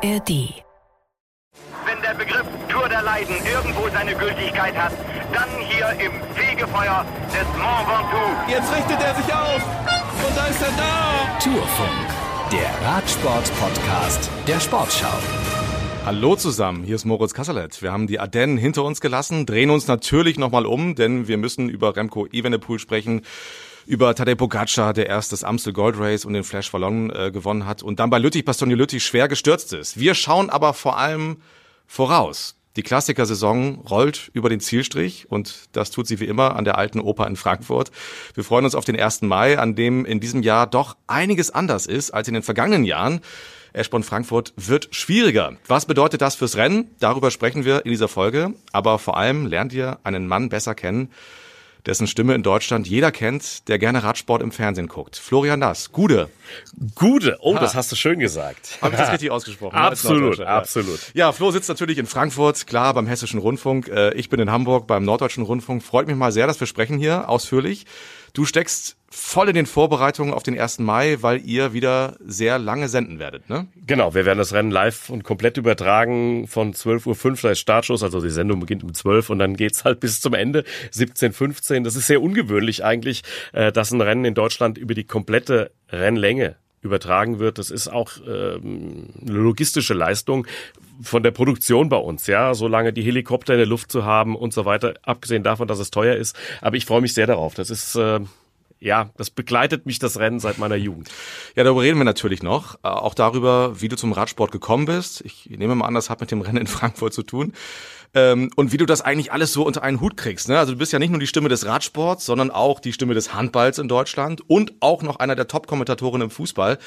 ARD. Wenn der Begriff Tour der Leiden irgendwo seine Gültigkeit hat, dann hier im Fegefeuer des Mont Ventoux. Jetzt richtet er sich auf und da ist er da. Tourfunk, der Radsport-Podcast der Sportschau. Hallo zusammen, hier ist Moritz Kasselet. Wir haben die Ardennen hinter uns gelassen, drehen uns natürlich nochmal um, denn wir müssen über Remco Evenepoel sprechen, über Tadej Pogacar, der erst das Amstel Gold Race und den Flash Ballon äh, gewonnen hat und dann bei Lüttich Bastogne Lüttich schwer gestürzt ist. Wir schauen aber vor allem voraus. Die Klassikersaison rollt über den Zielstrich und das tut sie wie immer an der alten Oper in Frankfurt. Wir freuen uns auf den 1. Mai, an dem in diesem Jahr doch einiges anders ist als in den vergangenen Jahren. Eschborn Frankfurt wird schwieriger. Was bedeutet das fürs Rennen? Darüber sprechen wir in dieser Folge. Aber vor allem lernt ihr einen Mann besser kennen, dessen Stimme in Deutschland jeder kennt, der gerne Radsport im Fernsehen guckt. Florian Nass, Gude. Gude, oh, ha. das hast du schön gesagt. Habe ich das richtig ausgesprochen? absolut, absolut. Ja, Flo sitzt natürlich in Frankfurt, klar, beim Hessischen Rundfunk. Äh, ich bin in Hamburg beim Norddeutschen Rundfunk. Freut mich mal sehr, dass wir sprechen hier ausführlich. Du steckst voll in den Vorbereitungen auf den 1. Mai, weil ihr wieder sehr lange senden werdet, ne? Genau, wir werden das Rennen live und komplett übertragen von 12.05 Uhr, da ist Startschuss, also die Sendung beginnt um 12 und dann geht's halt bis zum Ende, 17.15 Das ist sehr ungewöhnlich eigentlich, äh, dass ein Rennen in Deutschland über die komplette Rennlänge übertragen wird. Das ist auch ähm, eine logistische Leistung von der Produktion bei uns, ja, solange die Helikopter in der Luft zu haben und so weiter, abgesehen davon, dass es teuer ist. Aber ich freue mich sehr darauf. Das ist äh, ja, das begleitet mich das Rennen seit meiner Jugend. Ja, darüber reden wir natürlich noch. Äh, auch darüber, wie du zum Radsport gekommen bist. Ich nehme mal an, das hat mit dem Rennen in Frankfurt zu tun. Ähm, und wie du das eigentlich alles so unter einen Hut kriegst. Ne? Also du bist ja nicht nur die Stimme des Radsports, sondern auch die Stimme des Handballs in Deutschland und auch noch einer der Top-Kommentatoren im Fußball.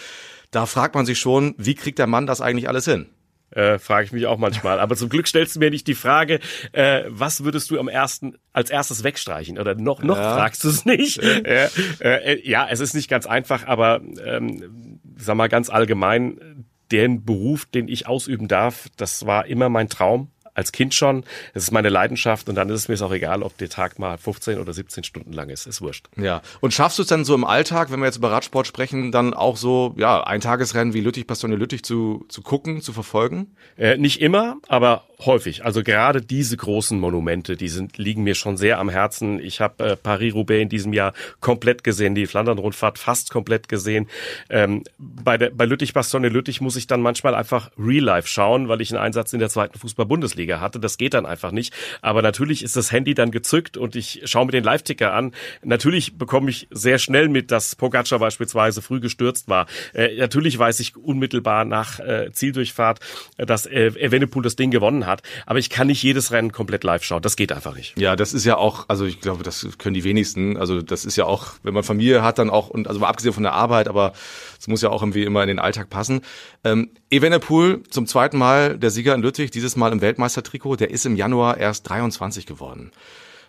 Da fragt man sich schon, wie kriegt der Mann das eigentlich alles hin? Äh, frage ich mich auch manchmal. Aber zum Glück stellst du mir nicht die Frage, äh, was würdest du am ersten als erstes wegstreichen? Oder noch noch ja. fragst du es nicht? äh, äh, ja, es ist nicht ganz einfach, aber ähm, sag mal ganz allgemein, den Beruf, den ich ausüben darf, das war immer mein Traum als Kind schon. Das ist meine Leidenschaft und dann ist es mir auch egal, ob der Tag mal 15 oder 17 Stunden lang ist. Ist wurscht. Ja. Und schaffst du es dann so im Alltag, wenn wir jetzt über Radsport sprechen, dann auch so, ja, ein Tagesrennen wie Lüttich, Bastogne Lüttich zu, zu gucken, zu verfolgen? Äh, nicht immer, aber häufig. Also gerade diese großen Monumente, die sind, liegen mir schon sehr am Herzen. Ich habe äh, Paris-Roubaix in diesem Jahr komplett gesehen, die Flandern-Rundfahrt fast komplett gesehen. Ähm, bei, der, bei Lüttich, Bastogne Lüttich muss ich dann manchmal einfach Real Life schauen, weil ich einen Einsatz in der zweiten Fußball-Bundesliga Bundesliga hatte. Das geht dann einfach nicht. Aber natürlich ist das Handy dann gezückt und ich schaue mir den Live-Ticker an. Natürlich bekomme ich sehr schnell mit, dass Pogacar beispielsweise früh gestürzt war. Äh, natürlich weiß ich unmittelbar nach äh, Zieldurchfahrt, äh, dass äh, Evenepoel das Ding gewonnen hat. Aber ich kann nicht jedes Rennen komplett live schauen. Das geht einfach nicht. Ja, das ist ja auch, also ich glaube, das können die wenigsten. Also das ist ja auch, wenn man Familie hat, dann auch, und also mal abgesehen von der Arbeit, aber es muss ja auch irgendwie immer in den Alltag passen. Ähm, Evenepoel zum zweiten Mal der Sieger in Lüttich, dieses Mal im Weltmeister Weltmeistertrikot, der ist im Januar erst 23 geworden.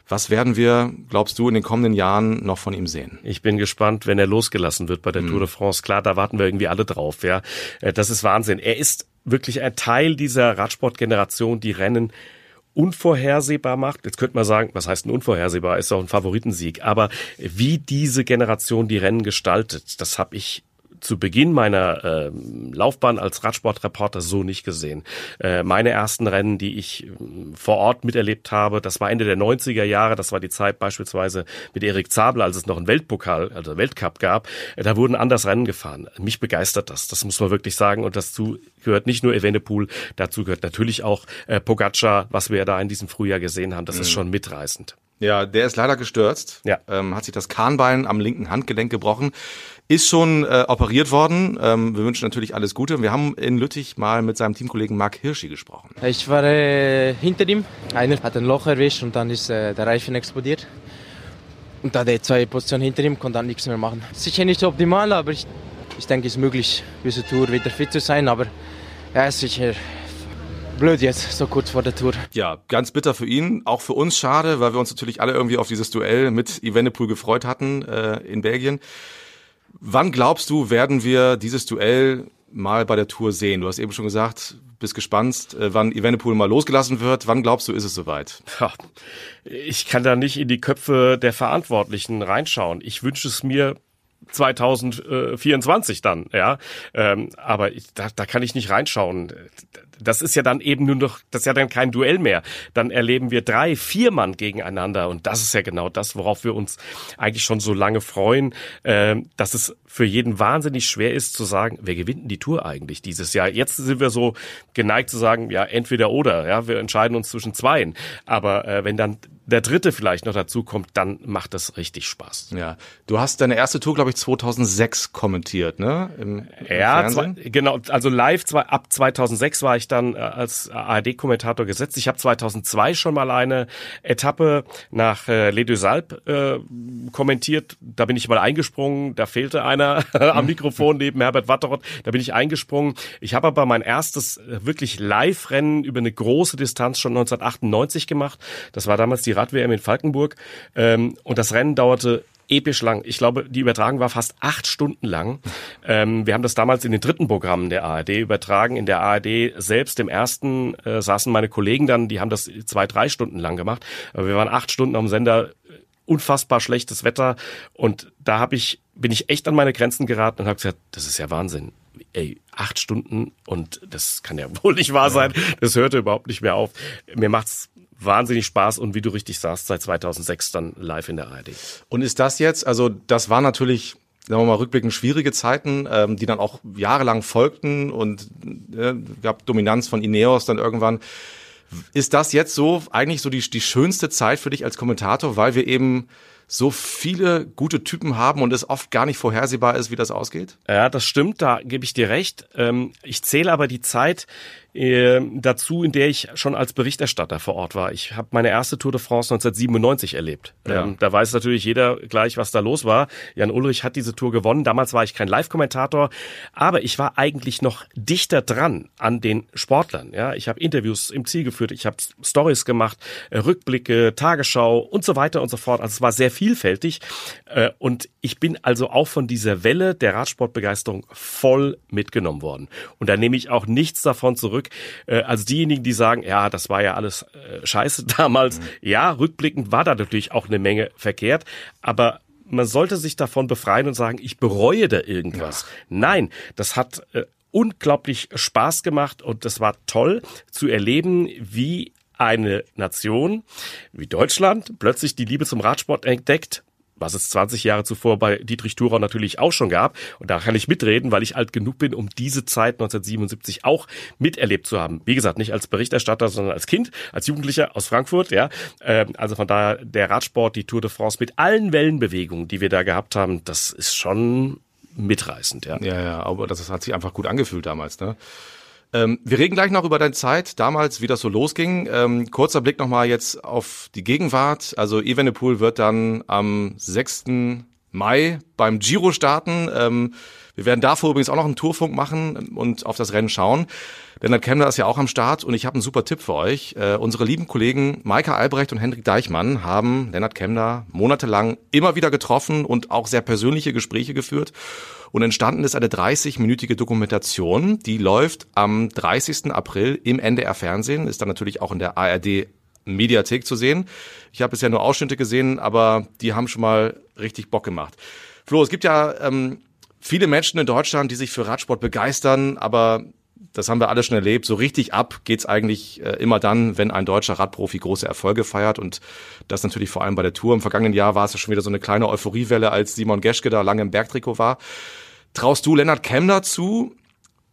Was werden wir, glaubst du, in den kommenden Jahren noch von ihm sehen? Ich bin gespannt, wenn er losgelassen wird bei der mhm. Tour de France. Klar, da warten wir irgendwie alle drauf. Ja, äh, das ist Wahnsinn. Er ist wirklich ein Teil dieser Radsportgeneration, die Rennen unvorhersehbar macht. Jetzt könnte man sagen, was heißt denn unvorhersehbar? Ist doch ein Favoritensieg. Aber wie diese Generation die Rennen gestaltet, das habe ich zu Beginn meiner äh, Laufbahn als Radsportreporter so nicht gesehen. Äh, meine ersten Rennen, die ich äh, vor Ort miterlebt habe, das war Ende der 90er Jahre, das war die Zeit beispielsweise mit Erik Zabel, als es noch einen Weltpokal, also Weltcup gab, äh, da wurden anders Rennen gefahren. Mich begeistert das, das muss man wirklich sagen und dazu gehört nicht nur Evenepoel, dazu gehört natürlich auch äh, Pogacar, was wir da in diesem Frühjahr gesehen haben, das mhm. ist schon mitreißend. Ja, der ist leider gestürzt. Ja. Ähm, hat sich das Kahnbein am linken Handgelenk gebrochen ist schon äh, operiert worden. Ähm, wir wünschen natürlich alles Gute. Wir haben in Lüttich mal mit seinem Teamkollegen Marc Hirschi gesprochen. Ich war äh, hinter ihm. Einer hat ein Loch erwischt und dann ist äh, der Reifen explodiert. Und da der zwei Positionen hinter ihm konnte dann nichts mehr machen. Sicher nicht optimal, aber ich, ich denke, es ist möglich, diese Tour wieder fit zu sein. Aber er ja, ist sicher blöd jetzt, so kurz vor der Tour. Ja, ganz bitter für ihn, auch für uns schade, weil wir uns natürlich alle irgendwie auf dieses Duell mit Evenepoel gefreut hatten äh, in Belgien. Wann glaubst du, werden wir dieses Duell mal bei der Tour sehen? Du hast eben schon gesagt, bist gespannt, äh, wann Evenepoel mal losgelassen wird. Wann glaubst du, ist es soweit? Ich kann da nicht in die Köpfe der Verantwortlichen reinschauen. Ich wünsche es mir 2024 dann, ja. Ähm, aber da, da kann ich nicht reinschauen. Das ist ja dann eben nur noch, das ist ja dann kein Duell mehr. Dann erleben wir drei, vier Mann gegeneinander und das ist ja genau das, worauf wir uns eigentlich schon so lange freuen, äh, dass es für jeden wahnsinnig schwer ist zu sagen, wer gewinnt denn die Tour eigentlich dieses Jahr? Jetzt sind wir so geneigt zu sagen, ja, entweder oder, ja, wir entscheiden uns zwischen zweien. Aber äh, wenn dann der dritte vielleicht noch dazu kommt, dann macht das richtig Spaß. Ja, du hast deine erste Tour, glaube ich, 2006 kommentiert, ne? Im, im ja, zwei, genau. Also live zwei, ab 2006 war ich dann äh, als ARD-Kommentator gesetzt. Ich habe 2002 schon mal eine Etappe nach äh, Les Deux Alpes äh, kommentiert. Da bin ich mal eingesprungen. Da fehlte einer am Mikrofon neben Herbert Watterott. Da bin ich eingesprungen. Ich habe aber mein erstes äh, wirklich Live-Rennen über eine große Distanz schon 1998 gemacht. Das war damals die Rad-WM in Falkenburg. Ähm, und das Rennen dauerte episch lang. Ich glaube, die Übertragung war fast acht Stunden lang. Ähm, wir haben das damals in den dritten Programmen der ARD übertragen. In der ARD selbst, im ersten, äh, saßen meine Kollegen dann, die haben das zwei, drei Stunden lang gemacht. Aber wir waren acht Stunden am Sender, unfassbar schlechtes Wetter. Und da habe ich, bin ich echt an meine Grenzen geraten und habe gesagt, das ist ja Wahnsinn. Ey, acht Stunden und das kann ja wohl nicht wahr sein. Das hörte überhaupt nicht mehr auf. Mir macht's wahnsinnig Spaß und wie du richtig sagst, seit 2006 dann live in der ARD. Und ist das jetzt, also das war natürlich sagen wir mal rückblickend schwierige Zeiten, ähm, die dann auch jahrelang folgten und äh, gab Dominanz von Ineos dann irgendwann. Ist das jetzt so eigentlich so die, die schönste Zeit für dich als Kommentator, weil wir eben so viele gute Typen haben und es oft gar nicht vorhersehbar ist, wie das ausgeht? Ja, das stimmt, da gebe ich dir recht. Ähm, ich zähle aber die Zeit, äh, dazu, in der ich schon als Berichterstatter vor Ort war. Ich habe meine erste Tour de France 1997 erlebt. Ja. Ähm, da weiß natürlich jeder gleich, was da los war. Jan Ulrich hat diese Tour gewonnen. Damals war ich kein Live-Kommentator, aber ich war eigentlich noch dichter dran an den Sportlern. Ja, ich habe Interviews im Ziel geführt, ich habe Stories gemacht, äh, Rückblicke, Tagesschau und so weiter und so fort. Also es war sehr vielfältig äh, und ich bin also auch von dieser Welle der Radsportbegeisterung voll mitgenommen worden. Und da nehme ich auch nichts davon zurück zurück. Äh, also diejenigen, die sagen, ja, das war ja alles äh, scheiße damals. Mhm. Ja, rückblickend war da natürlich auch eine Menge verkehrt, aber man sollte sich davon befreien und sagen, ich bereue da irgendwas. Ja. Nein, das hat äh, unglaublich Spaß gemacht und das war toll zu erleben, wie eine Nation wie Deutschland plötzlich die Liebe zum Radsport entdeckt was es 20 Jahre zuvor bei Dietrich Thurau natürlich auch schon gab. Und da kann ich mitreden, weil ich alt genug bin, um diese Zeit 1977 auch miterlebt zu haben. Wie gesagt, nicht als Berichterstatter, sondern als Kind, als Jugendlicher aus Frankfurt. Ja, ähm, Also von daher der Radsport, die Tour de France mit allen Wellenbewegungen, die wir da gehabt haben, das ist schon mitreißend. Ja, ja, ja aber das hat sich einfach gut angefühlt damals. Ne? Ähm, wir reden gleich noch über deine Zeit damals, wie das so losging. Ähm, kurzer Blick nochmal jetzt auf die Gegenwart. Also Evenepoel wird dann am 6. Mai beim Giro starten. Ähm, wir werden davor übrigens auch noch einen Tourfunk machen und auf das Rennen schauen. Lennart Kemmler ist ja auch am Start und ich habe einen super Tipp für euch. Äh, unsere lieben Kollegen Maika Albrecht und Hendrik Deichmann haben Lennart Kemmler monatelang immer wieder getroffen und auch sehr persönliche Gespräche geführt. Und entstanden ist eine 30-minütige Dokumentation, die läuft am 30. April im NDR Fernsehen, ist dann natürlich auch in der ARD Mediathek zu sehen. Ich habe bisher nur Ausschnitte gesehen, aber die haben schon mal richtig Bock gemacht. Flo, es gibt ja ähm, viele Menschen in Deutschland, die sich für Radsport begeistern, aber das haben wir alle schon erlebt. So richtig ab geht's eigentlich äh, immer dann, wenn ein deutscher Radprofi große Erfolge feiert. Und das natürlich vor allem bei der Tour. Im vergangenen Jahr war es ja schon wieder so eine kleine Euphoriewelle, als Simon Geschke da lange im Bergtrikot war. Traust du Lennart Kemner zu,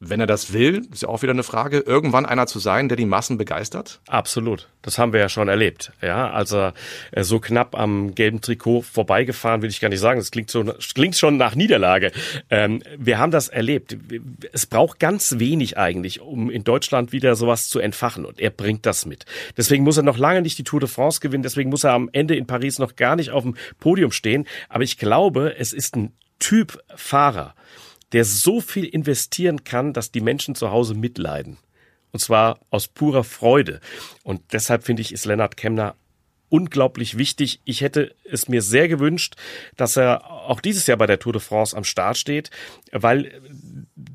wenn er das will, ist ja auch wieder eine Frage, irgendwann einer zu sein, der die Massen begeistert? Absolut. Das haben wir ja schon erlebt. Ja, also so knapp am gelben Trikot vorbeigefahren, will ich gar nicht sagen. Das klingt so, klingt schon nach Niederlage. Ähm, wir haben das erlebt. Es braucht ganz wenig eigentlich, um in Deutschland wieder sowas zu entfachen. Und er bringt das mit. Deswegen muss er noch lange nicht die Tour de France gewinnen. Deswegen muss er am Ende in Paris noch gar nicht auf dem Podium stehen. Aber ich glaube, es ist ein Typ Fahrer der so viel investieren kann, dass die Menschen zu Hause mitleiden. Und zwar aus purer Freude. Und deshalb finde ich, ist Lennart Kemner unglaublich wichtig. Ich hätte es mir sehr gewünscht, dass er auch dieses Jahr bei der Tour de France am Start steht, weil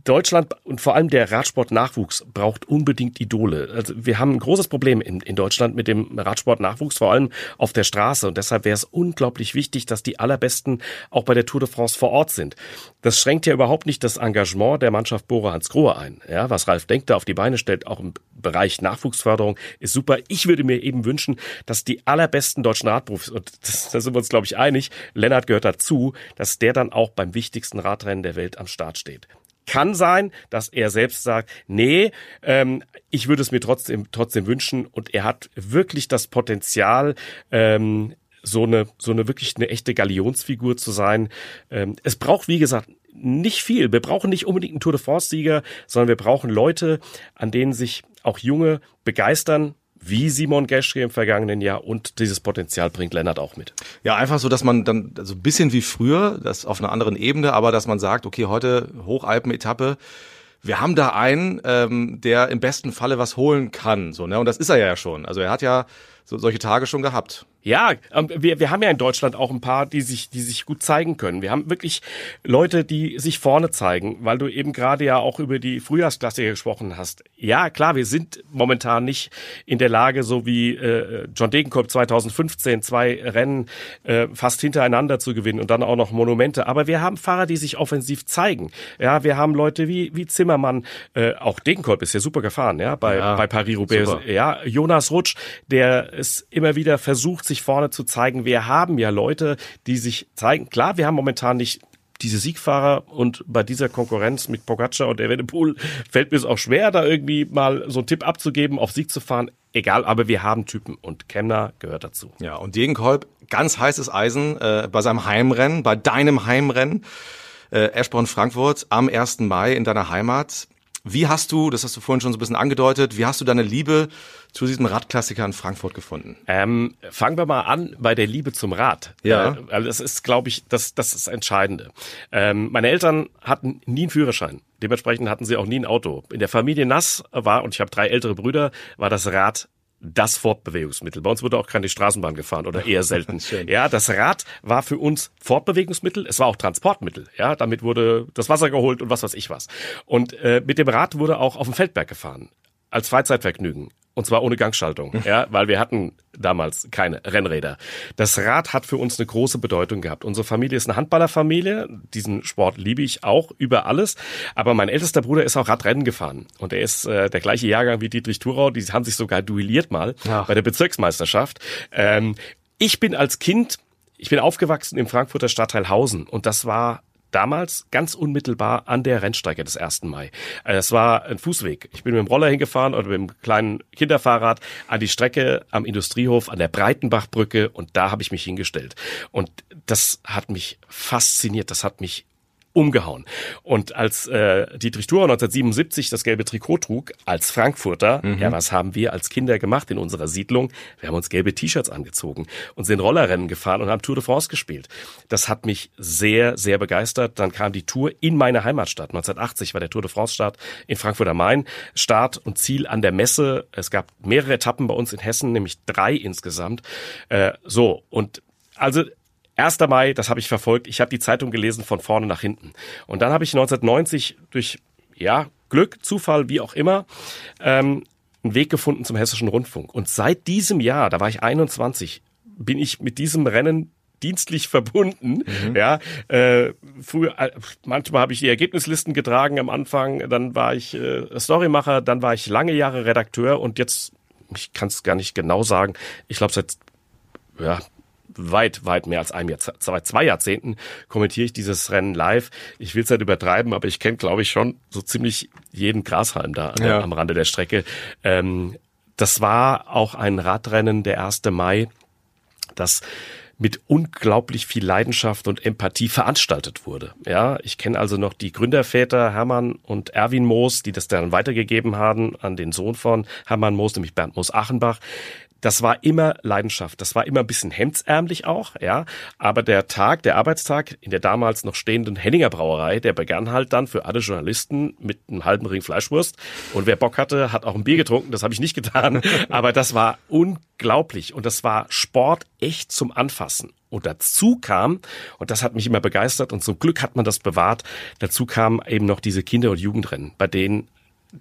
Deutschland und vor allem der Radsport-Nachwuchs braucht unbedingt Idole. Also wir haben ein großes Problem in, in Deutschland mit dem Radsport-Nachwuchs, vor allem auf der Straße. Und deshalb wäre es unglaublich wichtig, dass die allerbesten auch bei der Tour de France vor Ort sind. Das schränkt ja überhaupt nicht das Engagement der Mannschaft Bora Hans Grohe ein. Ja, was Ralf Denk da auf die Beine stellt, auch im Bereich Nachwuchsförderung, ist super. Ich würde mir eben wünschen, dass die allerbesten deutschen Radprofis, und das, da sind wir uns, glaube ich, einig, Lennart gehört dazu, dass der dann auch beim wichtigsten Radrennen der Welt am Start steht. Kann sein, dass er selbst sagt, nee, ähm, ich würde es mir trotzdem, trotzdem wünschen und er hat wirklich das Potenzial, ähm, so eine, so eine wirklich eine echte Galionsfigur zu sein. Ähm, es braucht, wie gesagt, nicht viel. Wir brauchen nicht unbedingt einen Tour de France-Sieger, sondern wir brauchen Leute, an denen sich auch Junge begeistern, wie Simon Geschke im vergangenen Jahr und dieses Potenzial bringt Lennart auch mit. Ja, einfach so, dass man dann so also ein bisschen wie früher, das auf einer anderen Ebene, aber dass man sagt, okay, heute Hochalpen-Etappe, wir haben da einen, ähm, der im besten Falle was holen kann, so ne, und das ist er ja schon. Also er hat ja so, solche Tage schon gehabt. Ja, ähm, wir, wir haben ja in Deutschland auch ein paar, die sich, die sich gut zeigen können. Wir haben wirklich Leute, die sich vorne zeigen, weil du eben gerade ja auch über die Frühjahrsklasse gesprochen hast. Ja, klar, wir sind momentan nicht in der Lage, so wie äh, John Degenkolb 2015 zwei Rennen äh, fast hintereinander zu gewinnen und dann auch noch Monumente. Aber wir haben Fahrer, die sich offensiv zeigen. Ja, wir haben Leute wie, wie Zimmermann, äh, auch Degenkolb ist ja super gefahren, ja, bei, ja, bei Paris-Roubaix. Ja, Jonas Rutsch, der es immer wieder versucht, sich vorne zu zeigen. Wir haben ja Leute, die sich zeigen. Klar, wir haben momentan nicht diese Siegfahrer und bei dieser Konkurrenz mit Pogacar und Evenepoel fällt mir es auch schwer, da irgendwie mal so einen Tipp abzugeben, auf Sieg zu fahren. Egal, aber wir haben Typen und Kemner gehört dazu. Ja, und Degenkolb, ganz heißes Eisen äh, bei seinem Heimrennen, bei deinem Heimrennen, äh, Eschborn Frankfurt am 1. Mai in deiner Heimat. Wie hast du, das hast du vorhin schon so ein bisschen angedeutet, wie hast du deine Liebe zu diesem Radklassiker in Frankfurt gefunden? Ähm, fangen wir mal an bei der Liebe zum Rad. Ja. Äh, also das ist, glaube ich, das, das ist das Entscheidende. Ähm, meine Eltern hatten nie einen Führerschein. Dementsprechend hatten sie auch nie ein Auto. In der Familie Nass war, und ich habe drei ältere Brüder, war das Rad das Fortbewegungsmittel. Bei uns wurde auch keine Straßenbahn gefahren oder eher selten. ja, das Rad war für uns Fortbewegungsmittel. Es war auch Transportmittel. Ja, damit wurde das Wasser geholt und was weiß ich was. Und äh, mit dem Rad wurde auch auf dem Feldberg gefahren als Freizeitvergnügen. Und zwar ohne Gangschaltung, ja, weil wir hatten damals keine Rennräder. Das Rad hat für uns eine große Bedeutung gehabt. Unsere Familie ist eine Handballerfamilie. Diesen Sport liebe ich auch über alles. Aber mein ältester Bruder ist auch Radrennen gefahren. Und er ist äh, der gleiche Jahrgang wie Dietrich Thurau. Die haben sich sogar duelliert mal Ach. bei der Bezirksmeisterschaft. Ähm, ich bin als Kind, ich bin aufgewachsen im Frankfurter Stadtteil Hausen. Und das war damals ganz unmittelbar an der Rennstrecke des 1. Mai. Äh, es war ein Fußweg. Ich bin mit dem Roller hingefahren oder mit dem kleinen Kinderfahrrad an die Strecke am Industriehof an der Breitenbachbrücke und da habe ich mich hingestellt. Und das hat mich fasziniert, das hat mich umgehauen. Und als äh, Dietrich Thurau 1977 das gelbe Trikot trug, als Frankfurter, mhm. ja, was haben wir als Kinder gemacht in unserer Siedlung? Wir haben uns gelbe T-Shirts angezogen und sind Rollerrennen gefahren und haben Tour de France gespielt. Das hat mich sehr, sehr begeistert. Dann kam die Tour in meine Heimatstadt. 1980 war der Tour de France-Start in Frankfurt am Main. Start und Ziel an der Messe. Es gab mehrere Etappen bei uns in Hessen, nämlich drei insgesamt. Äh, so, und also 1. Mai, das habe ich verfolgt. Ich habe die Zeitung gelesen von vorne nach hinten. Und dann habe ich 1990 durch ja Glück, Zufall, wie auch immer, ähm, einen Weg gefunden zum Hessischen Rundfunk. Und seit diesem Jahr, da war ich 21, bin ich mit diesem Rennen dienstlich verbunden. Mhm. Ja, äh, früher, äh, manchmal habe ich die Ergebnislisten getragen am Anfang, dann war ich äh, Storymacher, dann war ich lange Jahre Redakteur und jetzt, ich kann es gar nicht genau sagen, ich glaube seit ja, weit, weit mehr als einem Jahr, zwei, zwei Jahrzehnten kommentiere ich dieses Rennen live. Ich will es nicht übertreiben, aber ich kenne, glaube ich, schon so ziemlich jeden Grashalm da ja. am Rande der Strecke. Ähm, das war auch ein Radrennen der 1. Mai, das mit unglaublich viel Leidenschaft und Empathie veranstaltet wurde. Ja, ich kenne also noch die Gründerväter Hermann und Erwin Moos, die das dann weitergegeben haben an den Sohn von Hermann Moos, nämlich Bernd Moos Achenbach das war immer Leidenschaft. Das war immer ein bisschen hemdsärmlich auch, ja. Aber der Tag, der Arbeitstag in der damals noch stehenden Henninger Brauerei, der begann halt dann für alle Journalisten mit einem halben Ring Fleischwurst. Und wer Bock hatte, hat auch ein Bier getrunken. Das habe ich nicht getan. Aber das war unglaublich. Und das war Sport echt zum Anfassen. Und dazu kam, und das hat mich immer begeistert, und zum Glück hat man das bewahrt, dazu kamen eben noch diese Kinder- und Jugendrennen, bei denen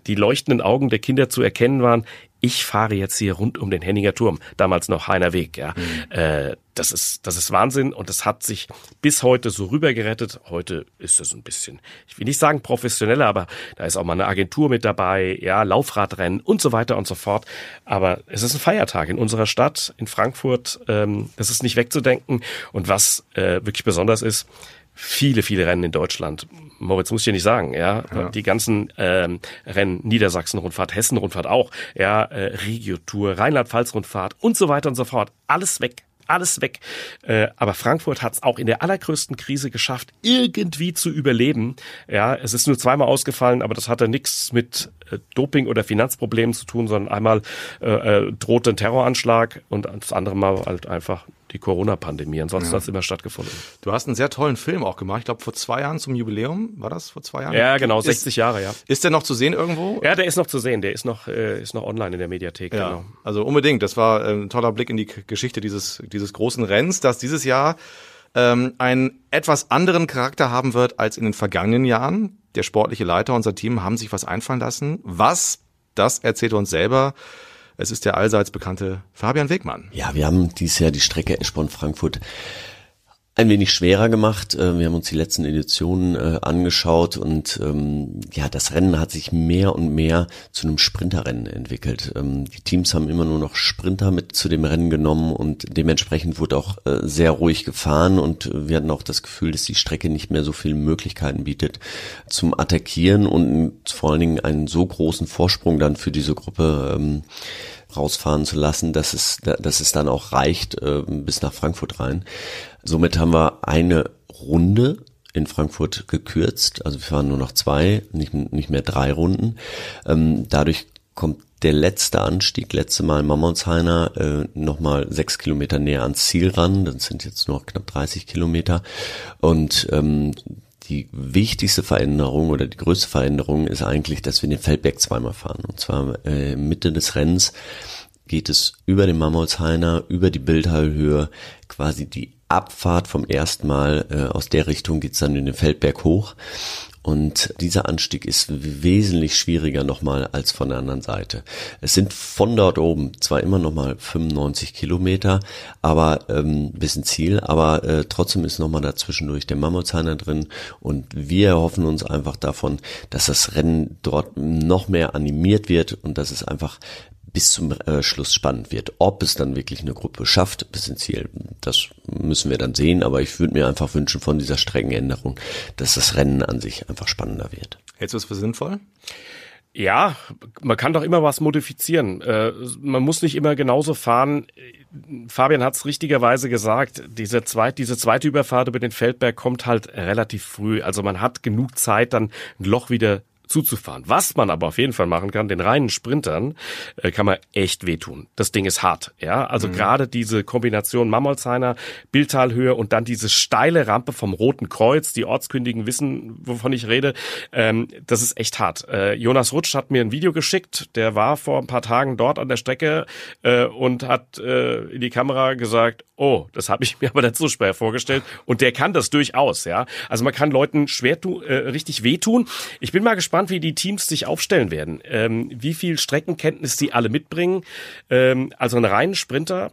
die leuchtenden Augen der Kinder zu erkennen waren, ich fahre jetzt hier rund um den Henninger Turm, damals noch Heiner Weg, ja. Mhm. Äh, das ist, das ist Wahnsinn und das hat sich bis heute so rübergerettet. Heute ist es ein bisschen, ich will nicht sagen professioneller, aber da ist auch mal eine Agentur mit dabei, ja, Laufradrennen und so weiter und so fort. Aber es ist ein Feiertag in unserer Stadt, in Frankfurt. Ähm, das ist nicht wegzudenken. Und was äh, wirklich besonders ist, viele, viele Rennen in Deutschland. Moritz muss ich dir nicht sagen, ja. ja. Die ganzen ähm, Rennen, Niedersachsen-Rundfahrt, Hessen-Rundfahrt auch, ja, äh, Regio-Tour, Rheinland-Pfalz-Rundfahrt und so weiter und so fort. Alles weg. Alles weg. Äh, aber Frankfurt hat es auch in der allergrößten Krise geschafft, irgendwie zu überleben. Ja, es ist nur zweimal ausgefallen, aber das hatte nichts mit äh, Doping oder Finanzproblemen zu tun, sondern einmal äh, äh, drohte ein Terroranschlag und das andere Mal halt einfach die Corona-Pandemie. Ansonsten ja. hat es immer stattgefunden. Du hast einen sehr tollen Film auch gemacht. Ich glaube, vor zwei Jahren zum Jubiläum. War das vor zwei Jahren? Ja, genau, 60 ist, Jahre, ja. Ist der noch zu sehen irgendwo? Ja, der ist noch zu sehen. Der ist noch, äh, ist noch online in der Mediathek. Ja, genau. also unbedingt. Das war äh, ein toller Blick in die Geschichte dieses, dieses großen Rennens, das dieses Jahr ähm, einen etwas anderen Charakter haben wird als in den vergangenen Jahren. Der sportliche Leiter, unser Team haben sich was einfallen lassen. Was? Das erzählt er uns selber. Es ist der allseits bekannte Fabian Wegmann. Ja, wir haben dieses Jahr die Strecke Eschborn-Frankfurt ein wenig schwerer gemacht. Äh, wir haben uns die letzten Editionen äh, angeschaut und ähm, ja, das Rennen hat sich mehr und mehr zu einem Sprinterrennen entwickelt. Ähm, die Teams haben immer nur noch Sprinter mit zu dem Rennen genommen und dementsprechend wurde auch äh, sehr ruhig gefahren und wir hatten auch das Gefühl, dass die Strecke nicht mehr so viele Möglichkeiten bietet zum Attackieren und vor allen Dingen einen so großen Vorsprung dann für diese Gruppe ähm, rausfahren zu lassen, dass es, dass es dann auch reicht bis nach Frankfurt rein. Somit haben wir eine Runde in Frankfurt gekürzt. Also wir fahren nur noch zwei, nicht, nicht mehr drei Runden. Ähm, dadurch kommt der letzte Anstieg, letzte Mal Mammonshainer, äh, nochmal sechs Kilometer näher ans Ziel ran. Das sind jetzt noch knapp 30 Kilometer. Und ähm, die wichtigste Veränderung oder die größte Veränderung ist eigentlich, dass wir den Feldberg zweimal fahren. Und zwar äh, Mitte des Rennens geht es über den Mammolshainer, über die Bildhallhöhe, quasi die Abfahrt vom ersten Mal äh, aus der Richtung geht's dann in den Feldberg hoch. Und dieser Anstieg ist wesentlich schwieriger nochmal als von der anderen Seite. Es sind von dort oben zwar immer nochmal 95 Kilometer, aber ähm, bis ins Ziel, aber äh, trotzdem ist nochmal dazwischendurch der Mammutshainer drin und wir erhoffen uns einfach davon, dass das Rennen dort noch mehr animiert wird und dass es einfach bis zum äh, Schluss spannend wird. Ob es dann wirklich eine Gruppe schafft bis ins Ziel, das müssen wir dann sehen. Aber ich würde mir einfach wünschen von dieser Streckenänderung, dass das Rennen an sich einfach spannender wird. Hältst du es für sinnvoll? Ja, man kann doch immer was modifizieren. Äh, man muss nicht immer genauso fahren. Fabian hat es richtigerweise gesagt, diese zweite, diese zweite Überfahrt über den Feldberg kommt halt relativ früh. Also man hat genug Zeit, dann ein Loch wieder zuzufahren. Was man aber auf jeden Fall machen kann, den reinen Sprintern äh, kann man echt wehtun. Das Ding ist hart, ja. Also mhm. gerade diese Kombination Mammolzheiner, Bildtalhöhe und dann diese steile Rampe vom Roten Kreuz, die Ortskündigen wissen, wovon ich rede, ähm, das ist echt hart. Äh, Jonas Rutsch hat mir ein Video geschickt, der war vor ein paar Tagen dort an der Strecke äh, und hat äh, in die Kamera gesagt, oh, das habe ich mir aber dazu schwer vorgestellt und der kann das durchaus, ja. Also man kann Leuten schwer tu, äh, richtig wehtun. Ich bin mal gespannt, gespannt, wie die Teams sich aufstellen werden. Ähm, wie viel Streckenkenntnis sie alle mitbringen. Ähm, also ein reinen Sprinter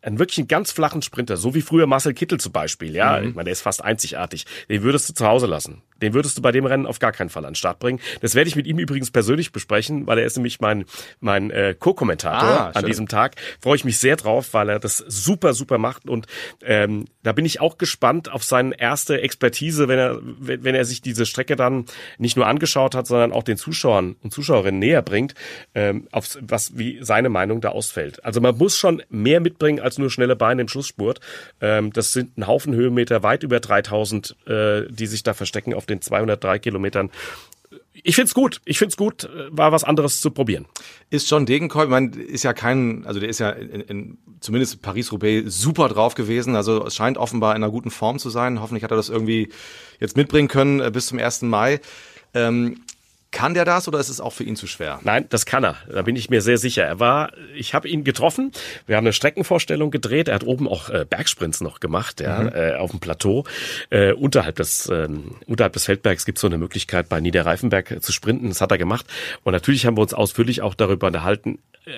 einen wirklich einen ganz flachen Sprinter, so wie früher Marcel Kittel zum Beispiel, ja, mhm. ich meine, der ist fast einzigartig, den würdest du zu Hause lassen. Den würdest du bei dem Rennen auf gar keinen Fall an den Start bringen. Das werde ich mit ihm übrigens persönlich besprechen, weil er ist nämlich mein, mein äh, Co-Kommentator ah, an diesem Tag. Freue ich mich sehr drauf, weil er das super, super macht. Und ähm, da bin ich auch gespannt auf seine erste Expertise, wenn er, wenn er sich diese Strecke dann nicht nur angeschaut hat, sondern auch den Zuschauern und Zuschauerinnen näher bringt, ähm, auf was wie seine Meinung da ausfällt. Also man muss schon mehr mitbringen als nur schnelle Beine im Schlussspurt. Ähm, das sind ein Haufen Höhenmeter, weit über 3000, äh, die sich da verstecken auf den 203 Kilometern ich find's gut. Ich find's gut, war was anderes zu probieren. Ist John Degenkolb, man ist ja kein, also der ist ja in, in zumindest Paris-Roubaix super drauf gewesen. Also es scheint offenbar in einer guten Form zu sein. Hoffentlich hat er das irgendwie jetzt mitbringen können äh, bis zum 1. Mai. Ähm, kann der das oder ist es auch für ihn zu schwer? Nein, das kann er. Da bin ich mir sehr sicher. Er war, ich habe ihn getroffen. Wir haben eine Streckenvorstellung gedreht. Er hat oben auch äh, Bergsprints noch gemacht, ja, mhm. äh, auf dem Plateau. Äh, unterhalb des äh, unterhalb des Feldbergs gibt es so eine Möglichkeit, bei Niederreifenberg zu sprinten. Das hat er gemacht. Und natürlich haben wir uns ausführlich auch darüber unterhalten. Äh,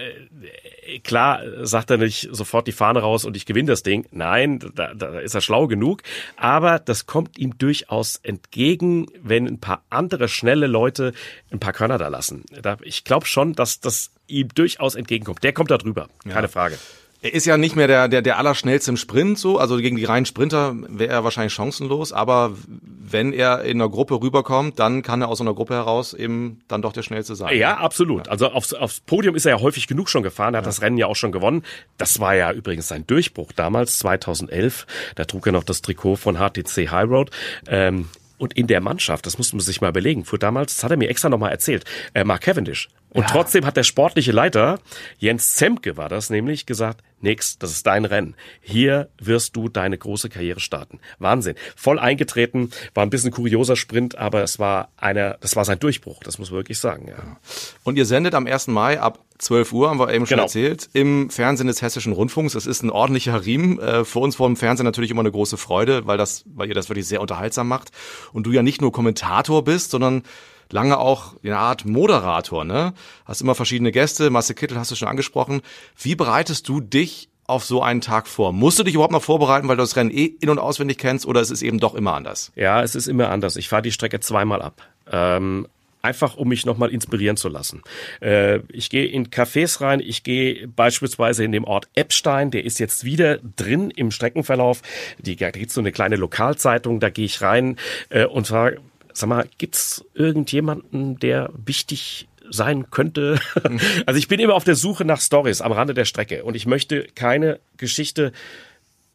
klar sagt er nicht sofort die Fahne raus und ich gewinne das Ding. Nein, da, da ist er schlau genug. Aber das kommt ihm durchaus entgegen, wenn ein paar andere schnelle Leute ein paar Körner da lassen. Ich glaube schon, dass das ihm durchaus entgegenkommt. Der kommt da drüber, keine ja. Frage. Er ist ja nicht mehr der, der, der Allerschnellste im Sprint, so. Also gegen die reinen Sprinter wäre er wahrscheinlich chancenlos. Aber wenn er in einer Gruppe rüberkommt, dann kann er aus einer Gruppe heraus eben dann doch der Schnellste sein. Ja, absolut. Also aufs, aufs Podium ist er ja häufig genug schon gefahren. Er hat ja. das Rennen ja auch schon gewonnen. Das war ja übrigens sein Durchbruch damals, 2011. Da trug er noch das Trikot von HTC High Road. Ähm, und in der Mannschaft, das musste man sich mal überlegen, fuhr damals, das hat er mir extra nochmal erzählt, äh, Mark Cavendish. Und ja. trotzdem hat der sportliche Leiter, Jens Zemke war das nämlich, gesagt, nix, das ist dein Rennen. Hier wirst du deine große Karriere starten. Wahnsinn. Voll eingetreten, war ein bisschen kurioser Sprint, aber es war einer, das war sein Durchbruch, das muss man wirklich sagen, ja. Und ihr sendet am 1. Mai ab 12 Uhr, haben wir eben schon genau. erzählt, im Fernsehen des Hessischen Rundfunks. Es ist ein ordentlicher Riemen. Äh, für uns vor dem Fernsehen natürlich immer eine große Freude, weil das, weil ihr das wirklich sehr unterhaltsam macht. Und du ja nicht nur Kommentator bist, sondern lange auch eine Art Moderator, ne? Hast immer verschiedene Gäste, Marcel Kittel hast du schon angesprochen. Wie bereitest du dich auf so einen Tag vor? Musst du dich überhaupt noch vorbereiten, weil du das Rennen eh in- und auswendig kennst oder ist es eben doch immer anders? Ja, es ist immer anders. Ich fahre die Strecke zweimal ab. Ähm, einfach um mich nochmal inspirieren zu lassen. Äh, ich gehe in Cafés rein, ich gehe beispielsweise in dem Ort Eppstein, der ist jetzt wieder drin im Streckenverlauf. Da gibt's so eine kleine Lokalzeitung, da gehe ich rein äh, und frage, Sag mal, gibt's irgendjemanden, der wichtig sein könnte? also ich bin immer auf der Suche nach Stories am Rande der Strecke und ich möchte keine Geschichte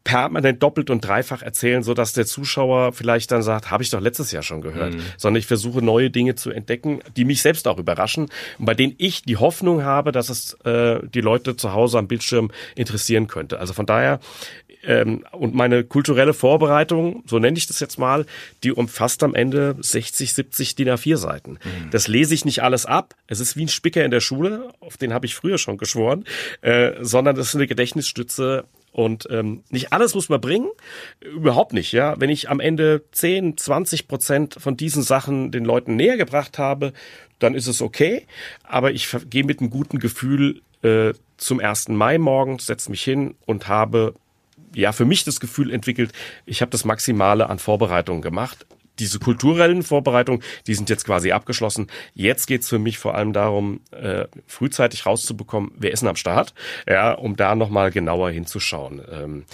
permanent doppelt und dreifach erzählen, so dass der Zuschauer vielleicht dann sagt, habe ich doch letztes Jahr schon gehört, mhm. sondern ich versuche neue Dinge zu entdecken, die mich selbst auch überraschen und bei denen ich die Hoffnung habe, dass es äh, die Leute zu Hause am Bildschirm interessieren könnte. Also von daher ähm, und meine kulturelle Vorbereitung, so nenne ich das jetzt mal, die umfasst am Ende 60, 70 DIN A4 Seiten. Mhm. Das lese ich nicht alles ab. Es ist wie ein Spicker in der Schule, auf den habe ich früher schon geschworen, äh, sondern das ist eine Gedächtnisstütze und ähm, nicht alles muss man bringen, überhaupt nicht. Ja, wenn ich am Ende 10, 20 Prozent von diesen Sachen den Leuten näher gebracht habe, dann ist es okay. Aber ich gehe mit einem guten Gefühl äh, zum 1. Mai morgens, setze mich hin und habe ja für mich das Gefühl entwickelt, ich habe das Maximale an Vorbereitungen gemacht. Diese kulturellen Vorbereitungen, die sind jetzt quasi abgeschlossen. Jetzt geht's für mich vor allem darum, äh, frühzeitig rauszubekommen, wer ist denn am Start, ja, um da nochmal genauer hinzuschauen. Ähm,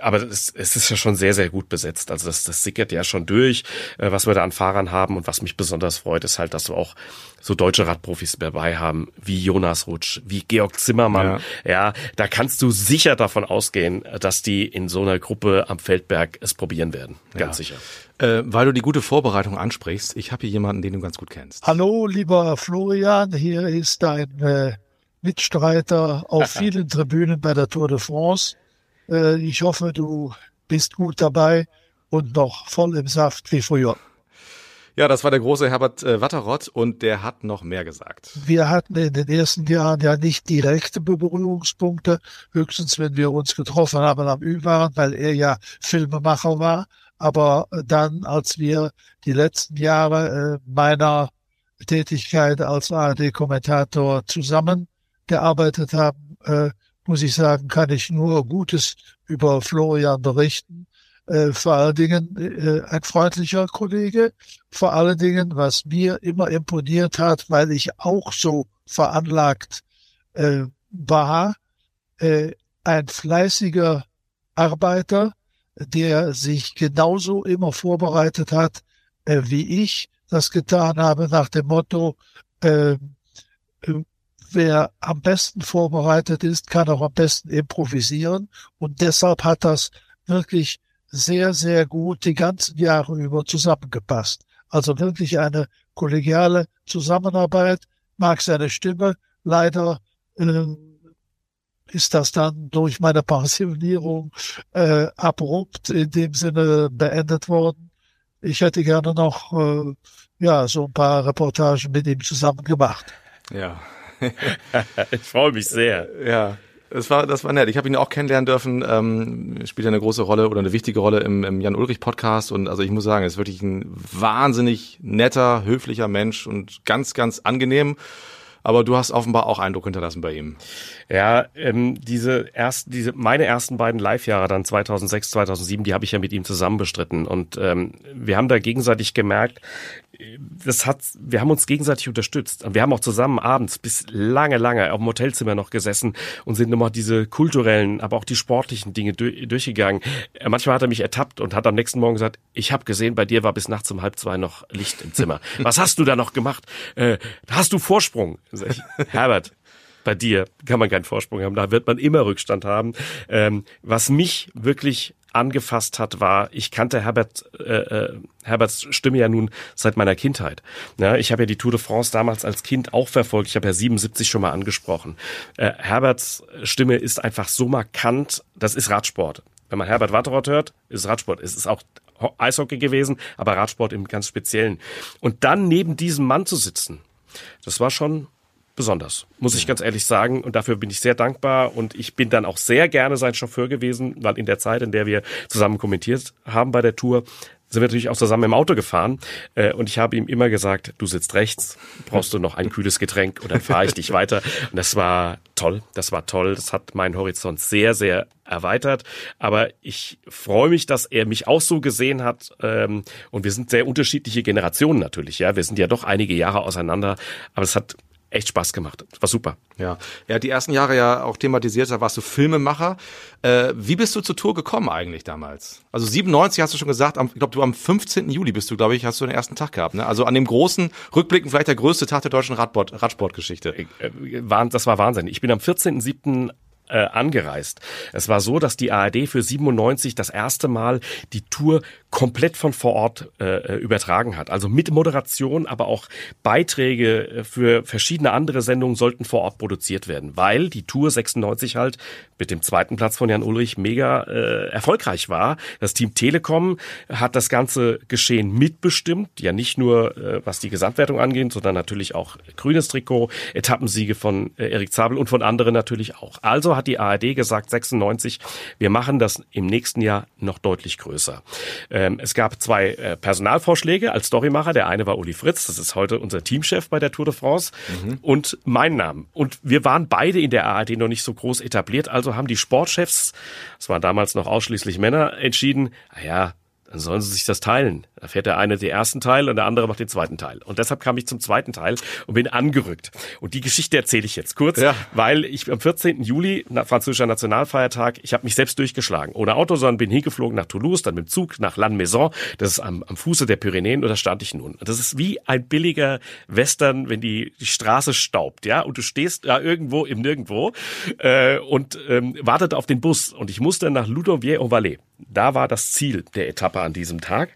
aber es, es ist ja schon sehr, sehr gut besetzt. Also das, das sickert ja schon durch, äh, was wir da an Fahrern haben. Und was mich besonders freut, ist halt, dass wir auch so deutsche Radprofis dabei haben, wie Jonas Rutsch, wie Georg Zimmermann. Ja. ja, da kannst du sicher davon ausgehen, dass die in so einer Gruppe am Feldberg es probieren werden. Ganz ja. sicher. Äh, weil du die gute Vorbereitung ansprichst, ich habe hier jemanden, den du ganz gut kennst. Hallo, lieber Florian, hier ist dein äh, Mitstreiter auf vielen Tribünen bei der Tour de France. Äh, ich hoffe, du bist gut dabei und noch voll im Saft wie früher. Ja, das war der große Herbert äh, Watterott und der hat noch mehr gesagt. Wir hatten in den ersten Jahren ja nicht direkte Berührungspunkte, höchstens wenn wir uns getroffen haben am Ü waren, weil er ja Filmemacher war. Aber dann, als wir die letzten Jahre äh, meiner Tätigkeit als ARD-Kommentator zusammengearbeitet haben, äh, muss ich sagen, kann ich nur Gutes über Florian berichten. Äh, vor allen Dingen äh, ein freundlicher Kollege. Vor allen Dingen, was mir immer imponiert hat, weil ich auch so veranlagt äh, war, äh, ein fleißiger Arbeiter, der sich genauso immer vorbereitet hat, äh, wie ich das getan habe, nach dem Motto, äh, wer am besten vorbereitet ist, kann auch am besten improvisieren. Und deshalb hat das wirklich sehr, sehr gut die ganzen Jahre über zusammengepasst. Also wirklich eine kollegiale Zusammenarbeit, mag seine Stimme. Leider äh, ist das dann durch meine Pensionierung äh, abrupt in dem Sinne beendet worden. Ich hätte gerne noch äh, ja so ein paar Reportagen mit ihm zusammen gemacht. Ja. ich freue mich sehr. Ja. Das war, das war nett. Ich habe ihn auch kennenlernen dürfen. Ähm, spielt ja eine große Rolle oder eine wichtige Rolle im, im Jan Ulrich Podcast. Und also ich muss sagen, er ist wirklich ein wahnsinnig netter, höflicher Mensch und ganz, ganz angenehm. Aber du hast offenbar auch Eindruck hinterlassen bei ihm. Ja, ähm, diese ersten, diese meine ersten beiden Live-Jahre dann 2006, 2007, die habe ich ja mit ihm zusammen bestritten und ähm, wir haben da gegenseitig gemerkt, das hat, wir haben uns gegenseitig unterstützt. Und wir haben auch zusammen abends bis lange, lange auf dem Hotelzimmer noch gesessen und sind nochmal diese kulturellen, aber auch die sportlichen Dinge durchgegangen. Manchmal hat er mich ertappt und hat am nächsten Morgen gesagt, ich habe gesehen, bei dir war bis nachts um halb zwei noch Licht im Zimmer. Was hast du da noch gemacht? Äh, hast du Vorsprung? Herbert, bei dir kann man keinen Vorsprung haben, da wird man immer Rückstand haben. Ähm, was mich wirklich angefasst hat, war, ich kannte Herbert, äh, äh, Herberts Stimme ja nun seit meiner Kindheit. Ja, ich habe ja die Tour de France damals als Kind auch verfolgt. Ich habe ja 77 schon mal angesprochen. Äh, Herberts Stimme ist einfach so markant, das ist Radsport. Wenn man Herbert Watterott hört, ist Radsport. Es ist auch Eishockey gewesen, aber Radsport im ganz Speziellen. Und dann neben diesem Mann zu sitzen, das war schon besonders, muss ich ganz ehrlich sagen. Und dafür bin ich sehr dankbar. Und ich bin dann auch sehr gerne sein Chauffeur gewesen, weil in der Zeit, in der wir zusammen kommentiert haben bei der Tour, sind wir natürlich auch zusammen im Auto gefahren. Äh, und ich habe ihm immer gesagt, du sitzt rechts, brauchst du noch ein kühles Getränk und dann fahre ich dich weiter. Und das war toll, das war toll. Das hat meinen Horizont sehr, sehr erweitert. Aber ich freue mich, dass er mich auch so gesehen hat. Ähm, und wir sind sehr unterschiedliche Generationen natürlich. Ja, wir sind ja doch einige Jahre auseinander. Aber es hat echt Spaß gemacht. War super. Ja, er hat die ersten Jahre ja auch thematisiert, da warst du Filmemacher. Äh, wie bist du zur Tour gekommen eigentlich damals? Also 97 hast du schon gesagt, am, ich glaube, du am 15. Juli bist du, glaube ich, hast du den ersten Tag gehabt. Ne? Also an dem großen Rückblicken vielleicht der größte Tag der deutschen Radsport, Radsportgeschichte. Äh das war Wahnsinn. Ich bin am 14.07 äh, angereist. Es war so, dass die ARD für 97 das erste Mal die Tour komplett von vor Ort äh, übertragen hat. Also mit Moderation, aber auch Beiträge äh, für verschiedene andere Sendungen sollten vor Ort produziert werden, weil die Tour 96 halt mit dem zweiten Platz von Jan Ulrich mega äh, erfolgreich war. Das Team Telekom hat das ganze Geschehen mitbestimmt, ja nicht nur äh, was die Gesamtwertung angeht, sondern natürlich auch grünes Trikot, Etappensiege von äh, Erik Zabel und von anderen natürlich auch. Also hat die ARD gesagt, 96, wir machen das im nächsten Jahr noch deutlich größer. Ähm, es gab zwei äh, Personalvorschläge als Storymacher. Der eine war Uli Fritz, das ist heute unser Teamchef bei der Tour de France, mhm. und mein Name. Und wir waren beide in der ARD noch nicht so groß etabliert, also haben die Sportchefs, das waren damals noch ausschließlich Männer, entschieden, naja, dann sollen sie sich das teilen. Da fährt der eine den ersten Teil und der andere macht den zweiten Teil. Und deshalb kam ich zum zweiten Teil und bin angerückt. Und die Geschichte erzähle ich jetzt kurz, ja. weil ich am 14. Juli, französischer Nationalfeiertag, ich habe mich selbst durchgeschlagen. Ohne Auto, sondern bin hingeflogen nach Toulouse, dann mit dem Zug nach Lannemezan. Das ist am, am Fuße der Pyrenäen und da stand ich nun. Und das ist wie ein billiger Western, wenn die, die Straße staubt, ja, und du stehst da irgendwo im Nirgendwo äh, und ähm, wartet auf den Bus. Und ich musste nach Ludovier-en-Valais. Da war das Ziel der Etappe an diesem Tag.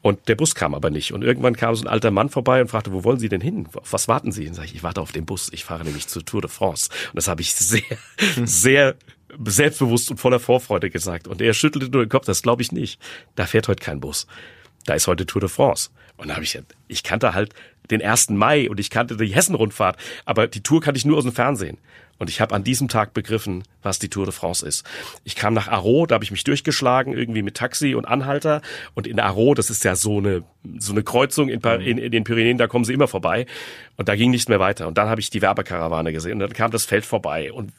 Und der Bus kam aber nicht. Und irgendwann kam so ein alter Mann vorbei und fragte, wo wollen Sie denn hin? Auf was warten Sie? Und sage ich, ich warte auf den Bus. Ich fahre nämlich zur Tour de France. Und das habe ich sehr, sehr selbstbewusst und voller Vorfreude gesagt. Und er schüttelte nur den Kopf, das glaube ich nicht. Da fährt heute kein Bus. Da ist heute Tour de France. Und da habe ich, ich kannte halt den 1. Mai und ich kannte die Hessenrundfahrt, aber die Tour kannte ich nur aus dem Fernsehen. Und ich habe an diesem Tag begriffen, was die Tour de France ist. Ich kam nach Aro, da habe ich mich durchgeschlagen, irgendwie mit Taxi und Anhalter. Und in Aro, das ist ja so eine, so eine Kreuzung in, mhm. in, in den Pyrenäen, da kommen sie immer vorbei. Und da ging nichts mehr weiter. Und dann habe ich die Werbekarawane gesehen und dann kam das Feld vorbei. Und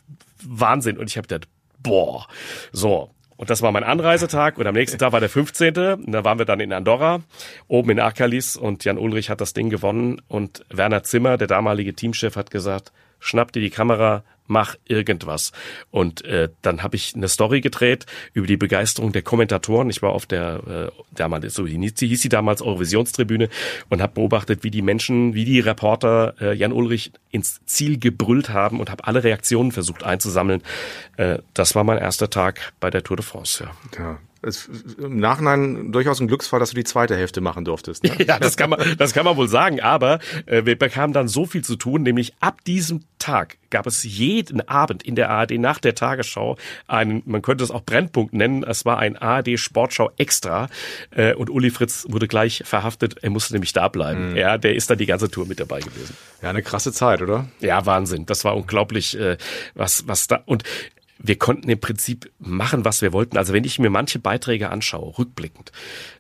Wahnsinn. Und ich habe gedacht, boah, so. Und das war mein Anreisetag und am nächsten Tag war der 15. Und da waren wir dann in Andorra, oben in Arcalis und Jan Ulrich hat das Ding gewonnen und Werner Zimmer, der damalige Teamchef, hat gesagt, schnapp dir die Kamera, mach irgendwas. Und äh, dann habe ich eine Story gedreht über die Begeisterung der Kommentatoren. Ich war auf der, äh, damals, so hieß sie damals Eurovisionstribüne und habe beobachtet, wie die Menschen, wie die Reporter äh, Jan Ulrich ins Ziel gebrüllt haben und habe alle Reaktionen versucht einzusammeln. Äh, das war mein erster Tag bei der Tour de France. Ja. ja Es, Im Nachhinein durchaus ein Glücksfall, dass du die zweite Hälfte machen durftest. Ne? Ja, das kann man, das kann man wohl sagen. Aber äh, wir bekamen dann so viel zu tun, nämlich ab diesem Tag gab es jeden Abend in der ARD nach der Tagesschau einen, man könnte es auch Brennpunkt nennen. Es war ein ARD Sportschau Extra äh, und Uli Fritz wurde gleich verhaftet. Er musste nämlich da bleiben. Mhm. Ja, der ist dann die ganze Tour mit dabei gewesen. Ja, eine krasse Zeit, oder? Ja, Wahnsinn. Das war unglaublich, äh, was was da und wir konnten im Prinzip machen, was wir wollten. Also wenn ich mir manche Beiträge anschaue, rückblickend,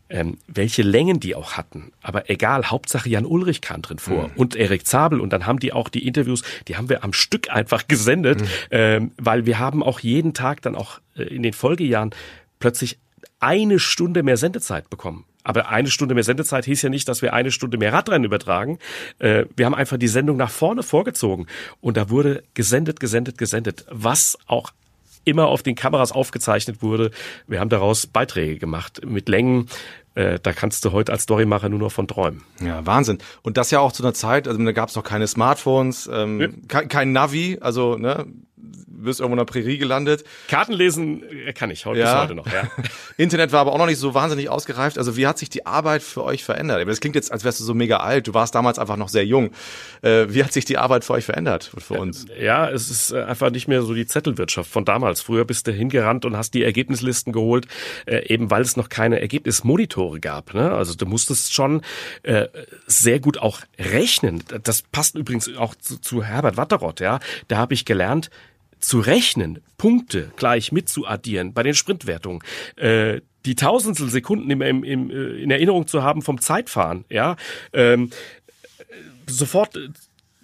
ähm, welche Längen die auch hatten, aber egal, Hauptsache Jan Ulrich kam drin vor mhm. und Erik Zabel und dann haben die auch die Interviews, die haben wir am Stück einfach gesendet, mhm. ähm, weil wir haben auch jeden Tag dann auch äh, in den Folgejahren plötzlich eine Stunde mehr Sendezeit bekommen. Aber eine Stunde mehr Sendezeit hieß ja nicht, dass wir eine Stunde mehr Radrennen übertragen. Äh, wir haben einfach die Sendung nach vorne vorgezogen. Und da wurde gesendet, gesendet, gesendet, was auch immer auf den Kameras aufgezeichnet wurde. Wir haben daraus Beiträge gemacht mit Längen. Äh, da kannst du heute als Storymacher nur noch von träumen. Ja, Wahnsinn. Und das ja auch zu einer Zeit, also da gab es noch keine Smartphones, ähm, ja. kein, kein Navi, also ne, bist irgendwo in der Prärie gelandet. Karten lesen äh, kann ich heute ja. bis heute noch, ja. Internet war aber auch noch nicht so wahnsinnig ausgereift. Also wie hat sich die Arbeit für euch verändert? Das klingt jetzt, als wärst du so mega alt. Du warst damals einfach noch sehr jung. Äh, wie hat sich die Arbeit für euch verändert, für uns? Ja, es ist äh, einfach nicht mehr so die Zettelwirtschaft von damals. Früher bist du hingerannt und hast die Ergebnislisten geholt, eben weil es noch keine Ergebnismonitore gab. Ne? Also du musstest schon sehr gut auch rechnen. Das passt übrigens auch zu, zu Herbert Watteroth. Ja, da habe ich gelernt, zu rechnen, Punkte gleich mitzuaddieren bei den Sprintwertungen, äh, die Tausendstel Sekunden im, im, im, äh, in Erinnerung zu haben vom Zeitfahren, ja, ähm, sofort äh,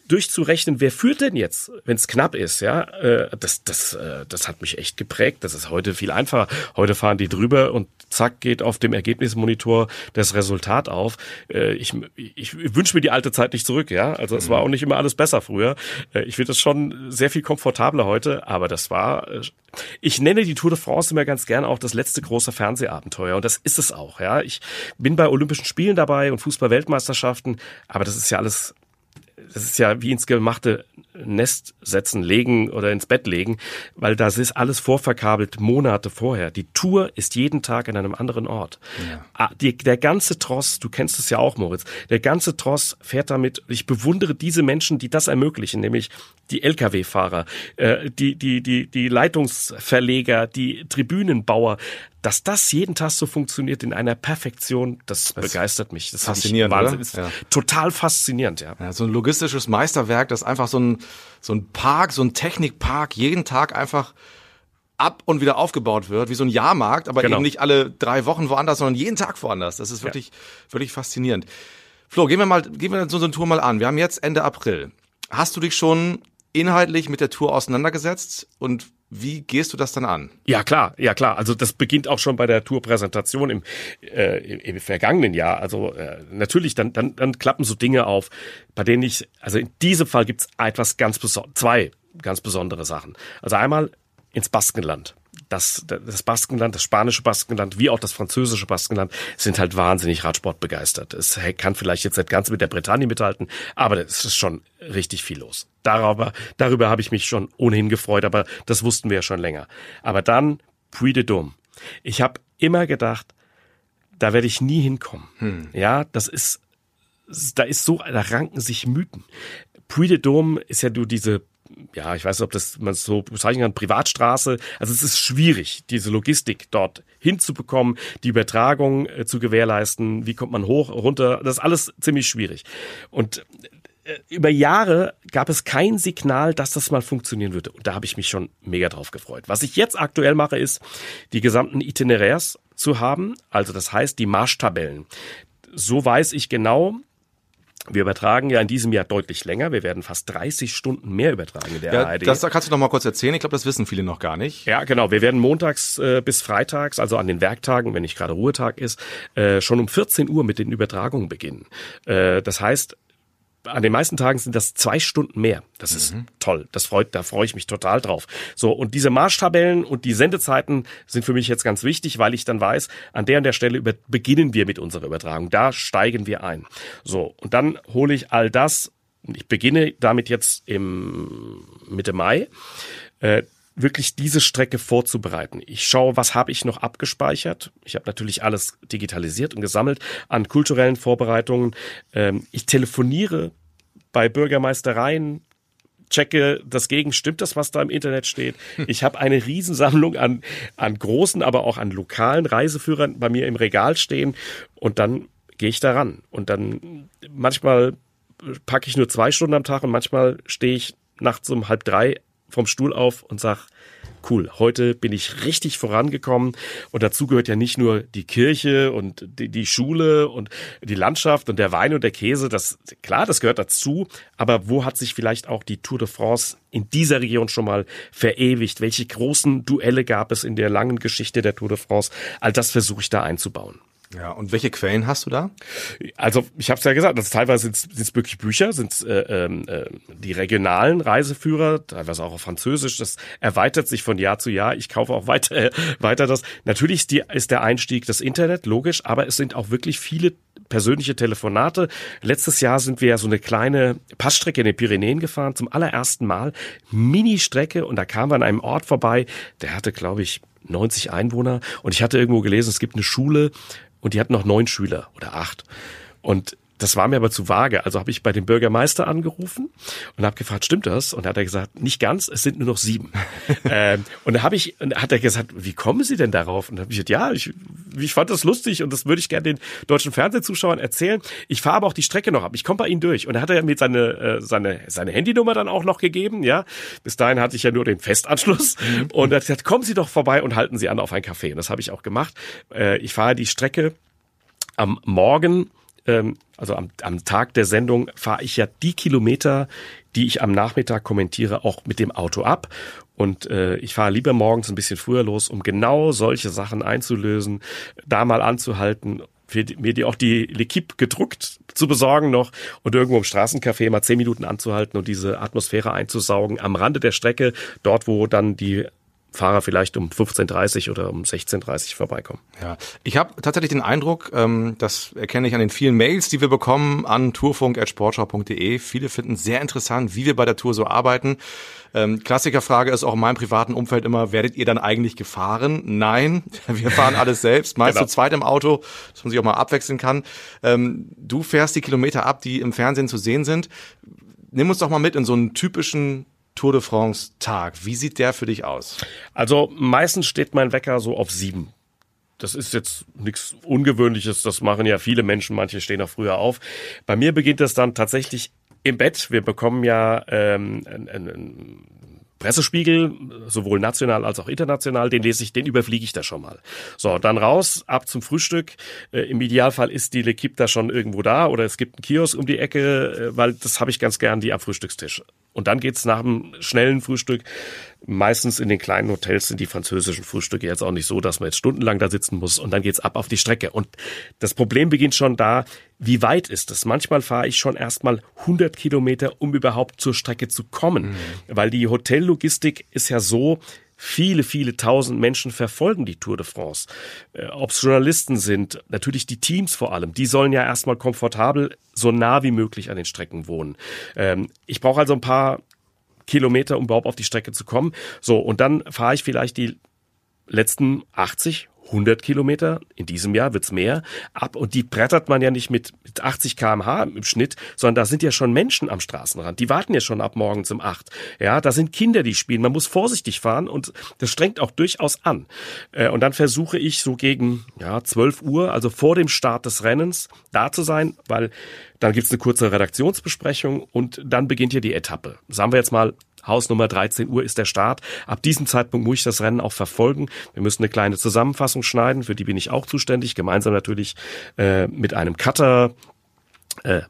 durchzurechnen, wer führt denn jetzt, wenn es knapp ist, ja, äh, das, das, äh, das hat mich echt geprägt. Das ist heute viel einfacher. Heute fahren die drüber und zack geht auf dem Ergebnismonitor das Resultat auf. Äh, ich, ich wünsche mir die alte Zeit nicht zurück, ja. Also es war auch nicht immer alles besser früher. Äh, ich finde das schon sehr viel komfortabler heute, aber das war. Äh, ich nenne die Tour de France immer ganz gern auch das letzte große Fernsehabenteuer und das ist es auch, ja. Ich bin bei Olympischen Spielen dabei und Fußball-Weltmeisterschaften, aber das ist ja alles das ist ja wie ins gemachte Nest setzen, legen oder ins Bett legen, weil das ist alles vorverkabelt Monate vorher. Die Tour ist jeden Tag in einem anderen Ort. Ja. Ah, die, der ganze Tross, du kennst es ja auch, Moritz, der ganze Tross fährt damit. Ich bewundere diese Menschen, die das ermöglichen, nämlich die Lkw-Fahrer, äh, die, die, die, die Leitungsverleger, die Tribünenbauer dass das jeden Tag so funktioniert in einer Perfektion, das, das begeistert mich. Das faszinierend, Wahnsinn. Ist ja. Total faszinierend, ja. ja. So ein logistisches Meisterwerk, das einfach so ein, so ein Park, so ein Technikpark jeden Tag einfach ab und wieder aufgebaut wird, wie so ein Jahrmarkt, aber genau. eben nicht alle drei Wochen woanders, sondern jeden Tag woanders. Das ist wirklich, ja. wirklich faszinierend. Flo, gehen wir mal, gehen wir so eine Tour mal an. Wir haben jetzt Ende April. Hast du dich schon inhaltlich mit der Tour auseinandergesetzt und wie gehst du das dann an? Ja, klar, ja klar. Also das beginnt auch schon bei der Tourpräsentation im, äh, im, vergangenen Jahr. Also äh, natürlich, dann, dann, dann klappen so Dinge auf, bei denen ich, also in diesem Fall gibt's etwas ganz besonderes, zwei ganz besondere Sachen. Also einmal ins Baskenland das, das Baskenland, das spanische Baskenland, wie auch das französische Baskenland sind halt wahnsinnig Radsport begeistert. Es kann vielleicht jetzt nicht ganz mit der Bretagne mithalten, aber es ist schon richtig viel los. Darüber, darüber habe ich mich schon ohnehin gefreut, aber das wussten wir ja schon länger. Aber dann Puy de Dôme. Ich habe immer gedacht, da werde ich nie hinkommen. Hm. Ja, das ist, da ist so, da ranken sich Mythen. Puy de Dôme ist ja nur diese ja, ich weiß nicht, ob das man so bezeichnen kann, Privatstraße. Also es ist schwierig, diese Logistik dort hinzubekommen, die Übertragung äh, zu gewährleisten. Wie kommt man hoch, runter? Das ist alles ziemlich schwierig. Und äh, über Jahre gab es kein Signal, dass das mal funktionieren würde. Und da habe ich mich schon mega drauf gefreut. Was ich jetzt aktuell mache, ist, die gesamten Itinerärs zu haben. Also das heißt, die Marschtabellen. So weiß ich genau, wir übertragen ja in diesem Jahr deutlich länger. Wir werden fast 30 Stunden mehr übertragen in der ja, ARD. Das kannst du noch mal kurz erzählen. Ich glaube, das wissen viele noch gar nicht. Ja, genau. Wir werden montags äh, bis freitags, also an den Werktagen, wenn nicht gerade Ruhetag ist, äh, schon um 14 Uhr mit den Übertragungen beginnen. Äh, das heißt, an den meisten Tagen sind das zwei Stunden mehr. Das ist mhm. toll. Das freut, da freue ich mich total drauf. So, und diese Marschtabellen und die Sendezeiten sind für mich jetzt ganz wichtig, weil ich dann weiß, an der und der Stelle über, beginnen wir mit unserer Übertragung. Da steigen wir ein. So, und dann hole ich all das. Ich beginne damit jetzt im Mitte Mai. Äh, wirklich diese Strecke vorzubereiten. Ich schaue, was habe ich noch abgespeichert. Ich habe natürlich alles digitalisiert und gesammelt an kulturellen Vorbereitungen. Ähm, ich telefoniere bei Bürgermeistereien, checke das gegen, stimmt das, was da im Internet steht. Ich habe eine Riesensammlung an, an großen, aber auch an lokalen Reiseführern bei mir im Regal stehen und dann gehe ich daran. Und dann manchmal packe ich nur zwei Stunden am Tag und manchmal stehe ich nachts um halb drei vom Stuhl auf und sag, cool, heute bin ich richtig vorangekommen und dazu gehört ja nicht nur die Kirche und die, die, Schule und die Landschaft und der Wein und der Käse, das klar, das gehört dazu, aber wo hat sich vielleicht auch die Tour de France in dieser Region schon mal verewigt? Welche großen Duelle gab es in der langen Geschichte der Tour de France? All das versuche ich da einzubauen. Ja, und welche Quellen hast du da? Also ich habe es ja gesagt, das teilweise sind es wirklich Bücher, sind äh, äh, die regionalen Reiseführer, teilweise auch auf Französisch. Das erweitert sich von Jahr zu Jahr. Ich kaufe auch weiter äh, weiter das. Natürlich ist, die, ist der Einstieg das Internet, logisch, aber es sind auch wirklich viele persönliche Telefonate. Letztes Jahr sind wir ja so eine kleine Passstrecke in den Pyrenäen gefahren, zum allerersten Mal. Mini-Strecke und da kamen wir an einem Ort vorbei, der hatte, glaube ich, 90 Einwohner und ich hatte irgendwo gelesen, es gibt eine Schule, und die hatten noch neun Schüler oder acht. Und das war mir aber zu vage. Also habe ich bei dem Bürgermeister angerufen und habe gefragt, stimmt das? Und hat er gesagt, nicht ganz, es sind nur noch sieben. ähm, und da habe ich, hat er gesagt, wie kommen Sie denn darauf? Und dann habe ich gesagt, ja, ich, ich fand das lustig und das würde ich gerne den deutschen Fernsehzuschauern erzählen. Ich fahre aber auch die Strecke noch ab. Ich komme bei Ihnen durch. Und da hat er mir seine, äh, seine, seine Handynummer dann auch noch gegeben. Ja, bis dahin hatte ich ja nur den Festanschluss. Mhm. Und er hat gesagt, kommen Sie doch vorbei und halten Sie an auf ein Café. Und das habe ich auch gemacht. Äh, ich fahre die Strecke am Morgen ähm, also am, am Tag der Sendung fahre ich ja die Kilometer, die ich am Nachmittag kommentiere, auch mit dem Auto ab. Und äh, ich fahre lieber morgens ein bisschen früher los, um genau solche Sachen einzulösen, da mal anzuhalten, mir die auch die L'Equipe gedruckt zu besorgen noch und irgendwo im Straßencafé mal zehn Minuten anzuhalten und diese Atmosphäre einzusaugen am Rande der Strecke, dort wo dann die Fahrer vielleicht um 15.30 oder um 16.30 vorbeikommen. Ja, ich habe tatsächlich den Eindruck, ähm, das erkenne ich an den vielen Mails, die wir bekommen an tourfunk.sportschau.de. Viele finden sehr interessant, wie wir bei der Tour so arbeiten. Ähm, Klassikerfrage ist auch in meinem privaten Umfeld immer, werdet ihr dann eigentlich gefahren? Nein, wir fahren alles selbst, meist genau. zu zweit im Auto, dass man sich auch mal abwechseln kann. Ähm, du fährst die Kilometer ab, die im Fernsehen zu sehen sind. Nimm uns doch mal mit in so einen typischen Tour de France Tag. Wie sieht der für dich aus? Also meistens steht mein Wecker so auf sieben. Das ist jetzt nichts Ungewöhnliches, das machen ja viele Menschen, manche stehen auch früher auf. Bei mir beginnt das dann tatsächlich im Bett. Wir bekommen ja ähm, ein, ein, ein Pressespiegel, sowohl national als auch international, den lese ich, den überfliege ich da schon mal. So, dann raus, ab zum Frühstück. Äh, Im Idealfall ist die L'Equipe da schon irgendwo da oder es gibt einen Kiosk um die Ecke, äh, weil das habe ich ganz gern, die am Frühstückstisch. Und dann geht's nach dem schnellen Frühstück. Meistens in den kleinen Hotels sind die französischen Frühstücke jetzt auch nicht so, dass man jetzt stundenlang da sitzen muss. Und dann geht's ab auf die Strecke. Und das Problem beginnt schon da, wie weit ist es? Manchmal fahre ich schon erstmal 100 Kilometer, um überhaupt zur Strecke zu kommen. Mhm. Weil die Hotellogistik ist ja so, Viele, viele tausend Menschen verfolgen die Tour de France. Äh, Ob es Journalisten sind, natürlich die Teams vor allem, die sollen ja erstmal komfortabel so nah wie möglich an den Strecken wohnen. Ähm, ich brauche also ein paar Kilometer, um überhaupt auf die Strecke zu kommen. So, und dann fahre ich vielleicht die letzten 80, 100 Kilometer, in diesem Jahr wird's mehr, ab und die brettert man ja nicht mit, mit 80 kmh im Schnitt, sondern da sind ja schon Menschen am Straßenrand, die warten ja schon ab morgens um 8. Ja, da sind Kinder, die spielen, man muss vorsichtig fahren und das strengt auch durchaus an. Äh, und dann versuche ich so gegen ja, 12 Uhr, also vor dem Start des Rennens, da zu sein, weil dann gibt's eine kurze Redaktionsbesprechung und dann beginnt hier die Etappe. Sagen wir jetzt mal Hausnummer 13 Uhr ist der Start. Ab diesem Zeitpunkt muss ich das Rennen auch verfolgen. Wir müssen eine kleine Zusammenfassung schneiden, für die bin ich auch zuständig, gemeinsam natürlich äh, mit einem Cutter. Äh,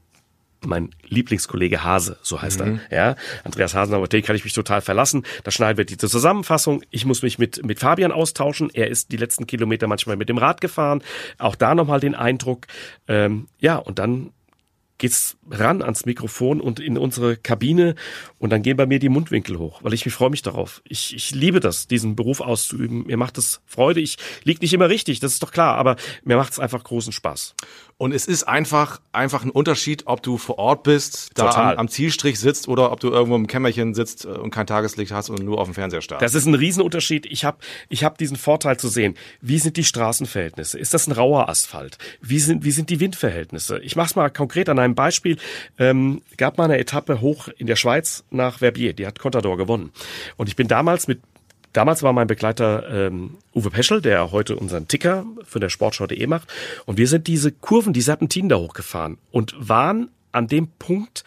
mein Lieblingskollege Hase, so heißt mhm. er. Ja, Andreas Hasen, auf den kann ich mich total verlassen. Da schneiden wir diese Zusammenfassung. Ich muss mich mit, mit Fabian austauschen. Er ist die letzten Kilometer manchmal mit dem Rad gefahren. Auch da nochmal den Eindruck. Ähm, ja, und dann geht's ran ans Mikrofon und in unsere Kabine und dann gehen bei mir die Mundwinkel hoch, weil ich mich freue mich darauf. Ich, ich liebe das, diesen Beruf auszuüben. Mir macht es Freude. Ich lieg nicht immer richtig, das ist doch klar, aber mir macht es einfach großen Spaß. Und es ist einfach, einfach ein Unterschied, ob du vor Ort bist, da am, am, Zielstrich sitzt oder ob du irgendwo im Kämmerchen sitzt äh, und kein Tageslicht hast und nur auf dem Fernseher starrst. Das ist ein Riesenunterschied. Ich habe ich hab diesen Vorteil zu sehen. Wie sind die Straßenverhältnisse? Ist das ein rauer Asphalt? Wie sind, wie sind die Windverhältnisse? Ich mache es mal konkret an einem Beispiel. Ähm, gab mal eine Etappe hoch in der Schweiz nach Verbier. Die hat Contador gewonnen. Und ich bin damals mit Damals war mein Begleiter ähm, Uwe Peschel, der heute unseren Ticker für der Sportschau.de macht. Und wir sind diese Kurven, die Serpentinen da hochgefahren und waren an dem Punkt,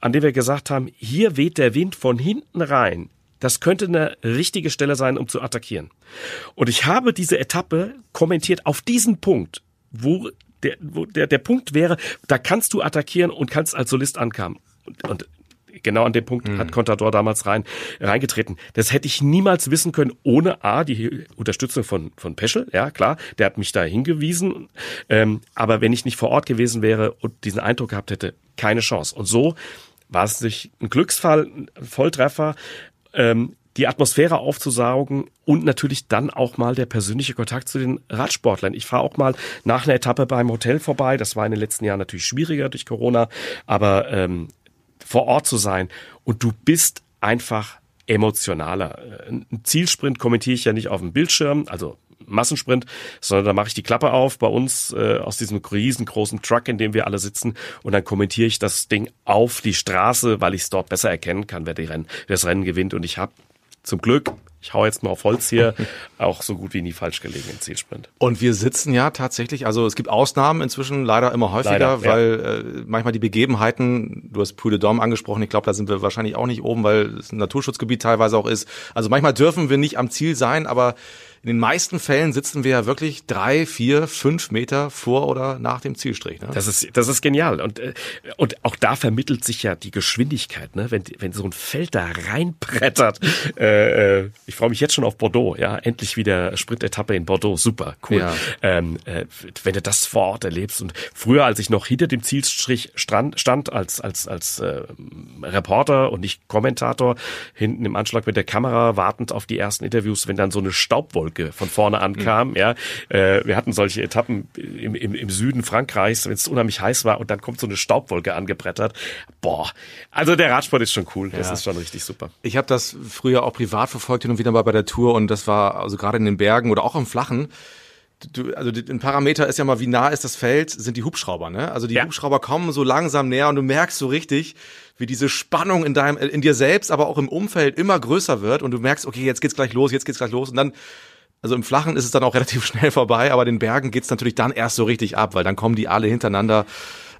an dem wir gesagt haben, hier weht der Wind von hinten rein. Das könnte eine richtige Stelle sein, um zu attackieren. Und ich habe diese Etappe kommentiert auf diesen Punkt, wo der, wo der, der Punkt wäre, da kannst du attackieren und kannst als Solist ankommen. Und, und genau an dem Punkt mhm. hat Contador damals rein, reingetreten. Das hätte ich niemals wissen können, ohne A, die Unterstützung von, von Peschel, ja klar, der hat mich da hingewiesen. Ähm, aber wenn ich nicht vor Ort gewesen wäre und diesen Eindruck gehabt hätte, keine Chance. Und so war es sich ein Glücksfall, ein Volltreffer. Ähm, die Atmosphäre aufzusaugen und natürlich dann auch mal der persönliche Kontakt zu den Radsportlern. Ich fahre auch mal nach einer Etappe beim Hotel vorbei. Das war in den letzten Jahren natürlich schwieriger durch Corona, aber ähm, vor Ort zu sein und du bist einfach emotionaler. Ein Zielsprint kommentiere ich ja nicht auf dem Bildschirm, also Massensprint, sondern da mache ich die Klappe auf bei uns äh, aus diesem riesengroßen Truck, in dem wir alle sitzen und dann kommentiere ich das Ding auf die Straße, weil ich es dort besser erkennen kann, wer, die Rennen, wer das Rennen gewinnt und ich habe zum Glück ich hau jetzt mal auf Holz hier, auch so gut wie nie falsch gelegen im Zielsprint. Und wir sitzen ja tatsächlich, also es gibt Ausnahmen inzwischen leider immer häufiger, leider, weil ja. äh, manchmal die Begebenheiten, du hast Puy de Dôme angesprochen, ich glaube, da sind wir wahrscheinlich auch nicht oben, weil es ein Naturschutzgebiet teilweise auch ist. Also manchmal dürfen wir nicht am Ziel sein, aber in den meisten Fällen sitzen wir ja wirklich drei, vier, fünf Meter vor oder nach dem Zielstrich. Ne? Das ist das ist genial und äh, und auch da vermittelt sich ja die Geschwindigkeit, ne? Wenn wenn so ein Feld da reinbrettert. Äh, äh, ich freue mich jetzt schon auf Bordeaux. Ja, endlich wieder Sprintetappe in Bordeaux. Super, cool. Ja. Ähm, äh, wenn du das vor Ort erlebst und früher, als ich noch hinter dem Zielstrich stand, stand als als als äh, Reporter und nicht Kommentator hinten im Anschlag mit der Kamera wartend auf die ersten Interviews, wenn dann so eine Staubwolke Wolke von vorne ankam. Mhm. Ja, äh, wir hatten solche Etappen im, im, im Süden Frankreichs, wenn es unheimlich heiß war und dann kommt so eine Staubwolke angebrettert. Boah, also der Radsport ist schon cool. Das ja. ist schon richtig super. Ich habe das früher auch privat verfolgt hin und wieder mal bei der Tour und das war also gerade in den Bergen oder auch im Flachen du, also ein Parameter ist ja mal, wie nah ist das Feld, sind die Hubschrauber, ne? Also die ja. Hubschrauber kommen so langsam näher und du merkst so richtig, wie diese Spannung in deinem, in dir selbst, aber auch im Umfeld immer größer wird und du merkst, okay, jetzt geht's gleich los, jetzt geht's gleich los und dann also im Flachen ist es dann auch relativ schnell vorbei, aber den Bergen geht's natürlich dann erst so richtig ab, weil dann kommen die alle hintereinander.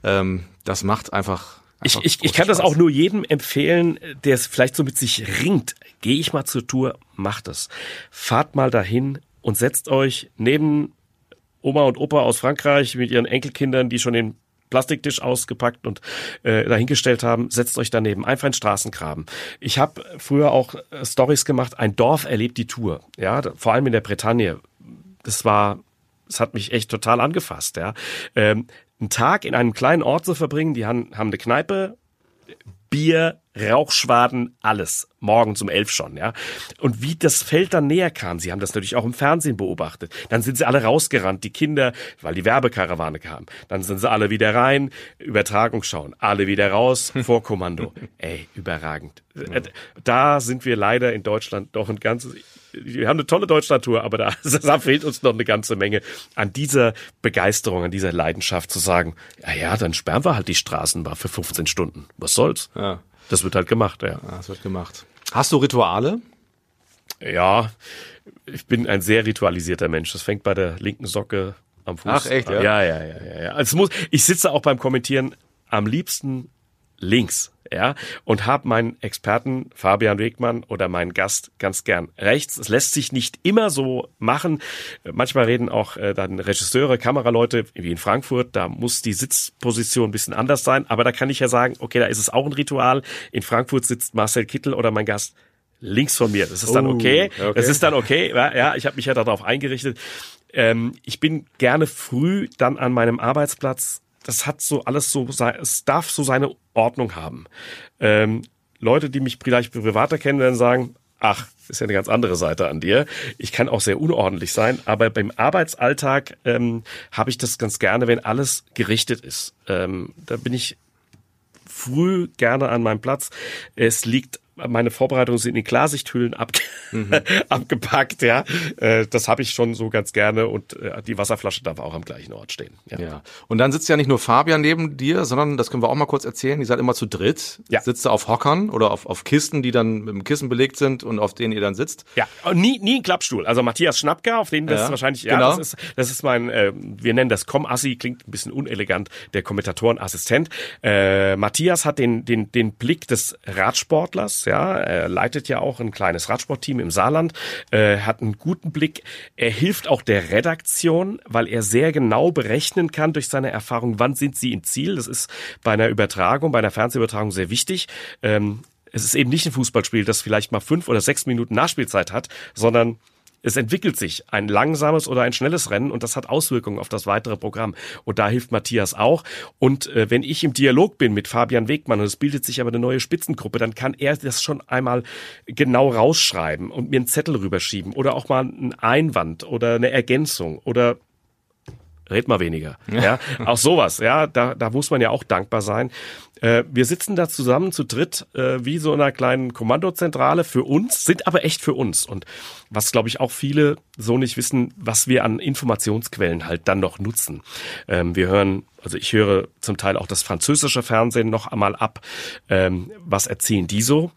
Ähm, das macht einfach. einfach ich, ich, ich kann Spaß. das auch nur jedem empfehlen, der es vielleicht so mit sich ringt. Geh ich mal zur Tour, macht es. Fahrt mal dahin und setzt euch neben Oma und Opa aus Frankreich mit ihren Enkelkindern, die schon den Plastiktisch ausgepackt und äh, dahingestellt haben, setzt euch daneben, einfach in Straßengraben. Ich habe früher auch äh, Stories gemacht, ein Dorf erlebt die Tour, ja, vor allem in der Bretagne. Das war, das hat mich echt total angefasst, ja. Ähm, einen Tag in einem kleinen Ort zu verbringen, die haben, haben eine Kneipe, Bier, Rauchschwaden, alles. Morgens um elf schon, ja. Und wie das Feld dann näher kam, sie haben das natürlich auch im Fernsehen beobachtet. Dann sind sie alle rausgerannt, die Kinder, weil die Werbekarawane kam. Dann sind sie alle wieder rein, Übertragung schauen, alle wieder raus, Vorkommando. Ey, überragend. Da sind wir leider in Deutschland doch ein ganzes, wir haben eine tolle Deutschlandtour, aber da, da fehlt uns noch eine ganze Menge an dieser Begeisterung, an dieser Leidenschaft zu sagen, ja, ja, dann sperren wir halt die Straßenbar für 15 Stunden. Was soll's? Ja. Das wird halt gemacht, ja. ja. Das wird gemacht. Hast du Rituale? Ja, ich bin ein sehr ritualisierter Mensch. Das fängt bei der linken Socke am Fuß. Ach echt, ja? Ja, ja, ja, ja. Also muss, ich sitze auch beim Kommentieren am liebsten links ja, und habe meinen Experten Fabian Wegmann oder meinen Gast ganz gern rechts. Es lässt sich nicht immer so machen. Manchmal reden auch äh, dann Regisseure, Kameraleute, wie in Frankfurt, da muss die Sitzposition ein bisschen anders sein, aber da kann ich ja sagen, okay, da ist es auch ein Ritual. In Frankfurt sitzt Marcel Kittel oder mein Gast links von mir. Das ist dann okay. Oh, okay. Das ist dann okay. Ja, ja ich habe mich ja darauf eingerichtet. Ähm, ich bin gerne früh dann an meinem Arbeitsplatz das hat so alles so, es darf so seine Ordnung haben. Ähm, Leute, die mich vielleicht privater kennen, werden sagen, ach, ist ja eine ganz andere Seite an dir. Ich kann auch sehr unordentlich sein, aber beim Arbeitsalltag ähm, habe ich das ganz gerne, wenn alles gerichtet ist. Ähm, da bin ich früh gerne an meinem Platz. Es liegt meine Vorbereitungen sind in Klarsichthüllen ab, mhm. abgepackt, ja. Äh, das habe ich schon so ganz gerne und äh, die Wasserflasche darf auch am gleichen Ort stehen. Ja. ja. Und dann sitzt ja nicht nur Fabian neben dir, sondern das können wir auch mal kurz erzählen. Ihr seid immer zu dritt. Ja. Sitzt ihr auf Hockern oder auf, auf Kisten, die dann mit dem Kissen belegt sind und auf denen ihr dann sitzt. Ja, nie, nie ein Klappstuhl. Also Matthias Schnappker, auf den das ja. wahrscheinlich, ja, genau. das ist, das ist mein, äh, wir nennen das Com-Assi, klingt ein bisschen unelegant, der Kommentatorenassistent. Äh, Matthias hat den, den, den Blick des Radsportlers, ja, er leitet ja auch ein kleines Radsportteam im Saarland, äh, hat einen guten Blick. Er hilft auch der Redaktion, weil er sehr genau berechnen kann durch seine Erfahrung, wann sind sie im Ziel. Das ist bei einer Übertragung, bei einer Fernsehübertragung sehr wichtig. Ähm, es ist eben nicht ein Fußballspiel, das vielleicht mal fünf oder sechs Minuten Nachspielzeit hat, sondern es entwickelt sich ein langsames oder ein schnelles Rennen und das hat Auswirkungen auf das weitere Programm. Und da hilft Matthias auch. Und äh, wenn ich im Dialog bin mit Fabian Wegmann und es bildet sich aber eine neue Spitzengruppe, dann kann er das schon einmal genau rausschreiben und mir einen Zettel rüberschieben oder auch mal einen Einwand oder eine Ergänzung oder red mal weniger. Ja, auch sowas. Ja, da, da muss man ja auch dankbar sein. Äh, wir sitzen da zusammen zu dritt äh, wie so einer kleinen Kommandozentrale für uns, sind aber echt für uns. Und was, glaube ich, auch viele so nicht wissen, was wir an Informationsquellen halt dann noch nutzen. Ähm, wir hören, also ich höre zum Teil auch das französische Fernsehen noch einmal ab. Ähm, was erzählen die so?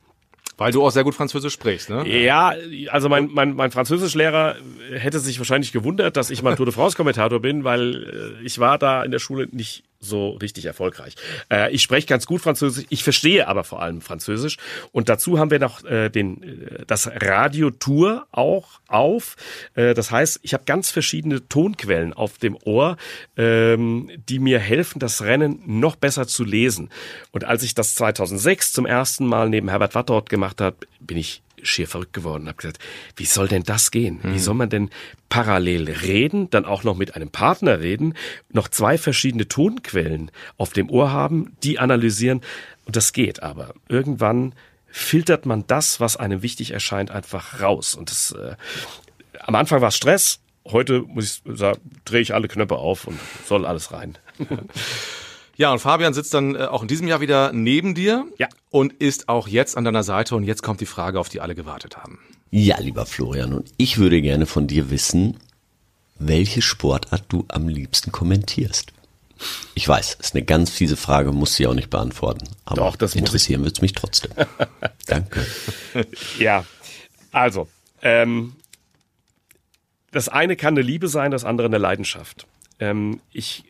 Weil du auch sehr gut Französisch sprichst, ne? Ja, also mein, mein, mein Französischlehrer hätte sich wahrscheinlich gewundert, dass ich mal Tour de France Kommentator bin, weil äh, ich war da in der Schule nicht so richtig erfolgreich. Äh, ich spreche ganz gut Französisch, ich verstehe aber vor allem Französisch. Und dazu haben wir noch äh, den, äh, das Radio Tour auch auf. Äh, das heißt, ich habe ganz verschiedene Tonquellen auf dem Ohr, ähm, die mir helfen, das Rennen noch besser zu lesen. Und als ich das 2006 zum ersten Mal neben Herbert Wattort gemacht habe, bin ich schier verrückt geworden, habe gesagt, wie soll denn das gehen? Wie mhm. soll man denn parallel reden, dann auch noch mit einem Partner reden, noch zwei verschiedene Tonquellen auf dem Ohr haben, die analysieren und das geht aber. Irgendwann filtert man das, was einem wichtig erscheint, einfach raus und das äh, am Anfang war es Stress, heute muss ich sagen, drehe ich alle Knöpfe auf und soll alles rein. Ja, und Fabian sitzt dann äh, auch in diesem Jahr wieder neben dir ja. und ist auch jetzt an deiner Seite. Und jetzt kommt die Frage, auf die alle gewartet haben. Ja, lieber Florian, und ich würde gerne von dir wissen, welche Sportart du am liebsten kommentierst. Ich weiß, ist eine ganz fiese Frage, muss sie auch nicht beantworten. Aber Doch, das interessieren wird es mich trotzdem. Danke. Ja, also, ähm, das eine kann eine Liebe sein, das andere eine Leidenschaft. Ähm, ich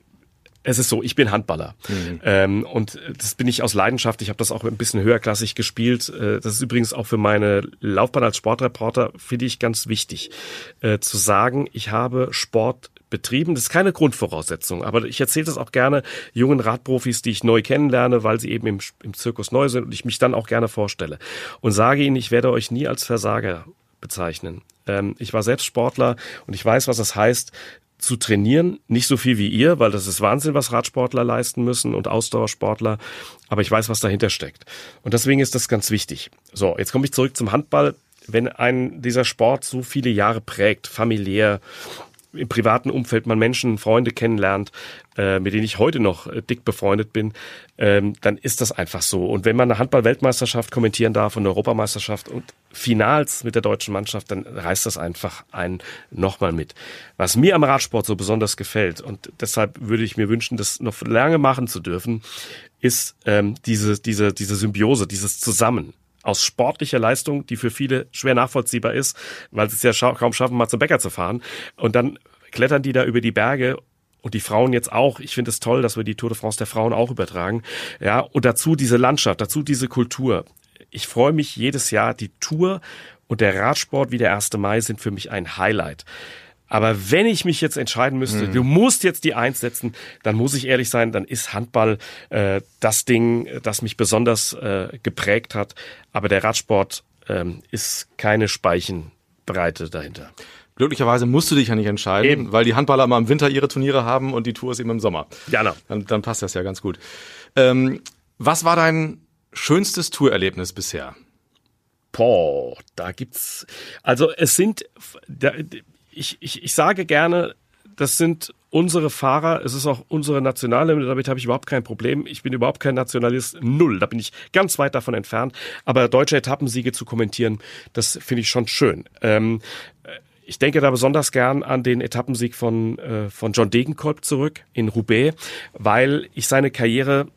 es ist so, ich bin Handballer mhm. ähm, und das bin ich aus Leidenschaft. Ich habe das auch ein bisschen höherklassig gespielt. Äh, das ist übrigens auch für meine Laufbahn als Sportreporter finde ich ganz wichtig äh, zu sagen, ich habe Sport betrieben. Das ist keine Grundvoraussetzung, aber ich erzähle das auch gerne jungen Radprofis, die ich neu kennenlerne, weil sie eben im, im Zirkus neu sind und ich mich dann auch gerne vorstelle und sage ihnen, ich werde euch nie als Versager bezeichnen. Ähm, ich war selbst Sportler und ich weiß, was das heißt, zu trainieren. Nicht so viel wie ihr, weil das ist Wahnsinn, was Radsportler leisten müssen und Ausdauersportler. Aber ich weiß, was dahinter steckt. Und deswegen ist das ganz wichtig. So, jetzt komme ich zurück zum Handball. Wenn ein dieser Sport so viele Jahre prägt, familiär, im privaten Umfeld man Menschen, Freunde kennenlernt, äh, mit denen ich heute noch äh, dick befreundet bin, ähm, dann ist das einfach so. Und wenn man eine Handball-Weltmeisterschaft kommentieren darf und eine Europameisterschaft und Finals mit der deutschen Mannschaft, dann reißt das einfach einen nochmal mit. Was mir am Radsport so besonders gefällt und deshalb würde ich mir wünschen, das noch lange machen zu dürfen, ist ähm, diese, diese, diese Symbiose, dieses Zusammen aus sportlicher Leistung, die für viele schwer nachvollziehbar ist, weil sie es ja scha kaum schaffen, mal zum Bäcker zu fahren. Und dann klettern die da über die Berge und die Frauen jetzt auch. Ich finde es toll, dass wir die Tour de France der Frauen auch übertragen. Ja, und dazu diese Landschaft, dazu diese Kultur. Ich freue mich jedes Jahr. Die Tour und der Radsport wie der 1. Mai sind für mich ein Highlight. Aber wenn ich mich jetzt entscheiden müsste, mhm. du musst jetzt die Eins setzen, dann muss ich ehrlich sein, dann ist Handball äh, das Ding, das mich besonders äh, geprägt hat. Aber der Radsport ähm, ist keine Speichenbreite dahinter. glücklicherweise musst du dich ja nicht entscheiden, Eben. weil die Handballer immer im Winter ihre Turniere haben und die Tour ist eben im Sommer. Genau. Dann, dann passt das ja ganz gut. Ähm, was war dein schönstes Tourerlebnis bisher? Boah, da gibt's. Also es sind, da, ich, ich, ich sage gerne, das sind unsere Fahrer, es ist auch unsere Nationale, damit habe ich überhaupt kein Problem. Ich bin überhaupt kein Nationalist, null, da bin ich ganz weit davon entfernt. Aber deutsche Etappensiege zu kommentieren, das finde ich schon schön. Ähm, ich denke da besonders gern an den Etappensieg von, äh, von John Degenkolb zurück in Roubaix, weil ich seine Karriere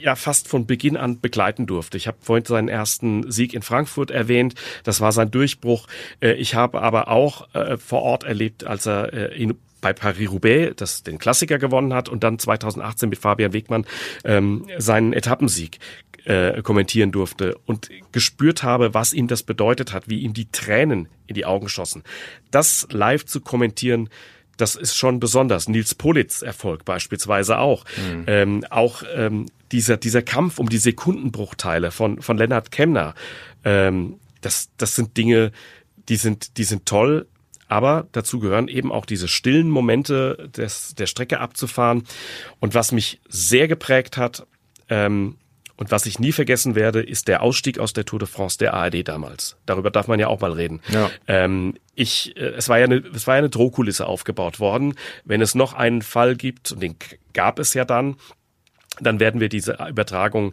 ja fast von Beginn an begleiten durfte. Ich habe vorhin seinen ersten Sieg in Frankfurt erwähnt. Das war sein Durchbruch. Äh, Ich habe aber auch äh, vor Ort erlebt, als er äh, in bei Paris-Roubaix das den Klassiker gewonnen hat und dann 2018 mit Fabian Wegmann ähm, seinen Etappensieg äh, kommentieren durfte und gespürt habe, was ihm das bedeutet hat, wie ihm die Tränen in die Augen schossen. Das live zu kommentieren, das ist schon besonders. Nils Politz Erfolg beispielsweise auch. Ähm, auch ähm, dieser, dieser Kampf um die Sekundenbruchteile von, von Lennart Kemner, ähm, das, das sind Dinge, die sind, die sind toll. Aber dazu gehören eben auch diese stillen Momente des, der Strecke abzufahren. Und was mich sehr geprägt hat, ähm, und was ich nie vergessen werde, ist der Ausstieg aus der Tour de France der ARD damals. Darüber darf man ja auch mal reden. Ja. Ähm, ich, äh, es war ja eine, es war ja eine Drohkulisse aufgebaut worden. Wenn es noch einen Fall gibt, und den gab es ja dann, dann werden wir diese Übertragung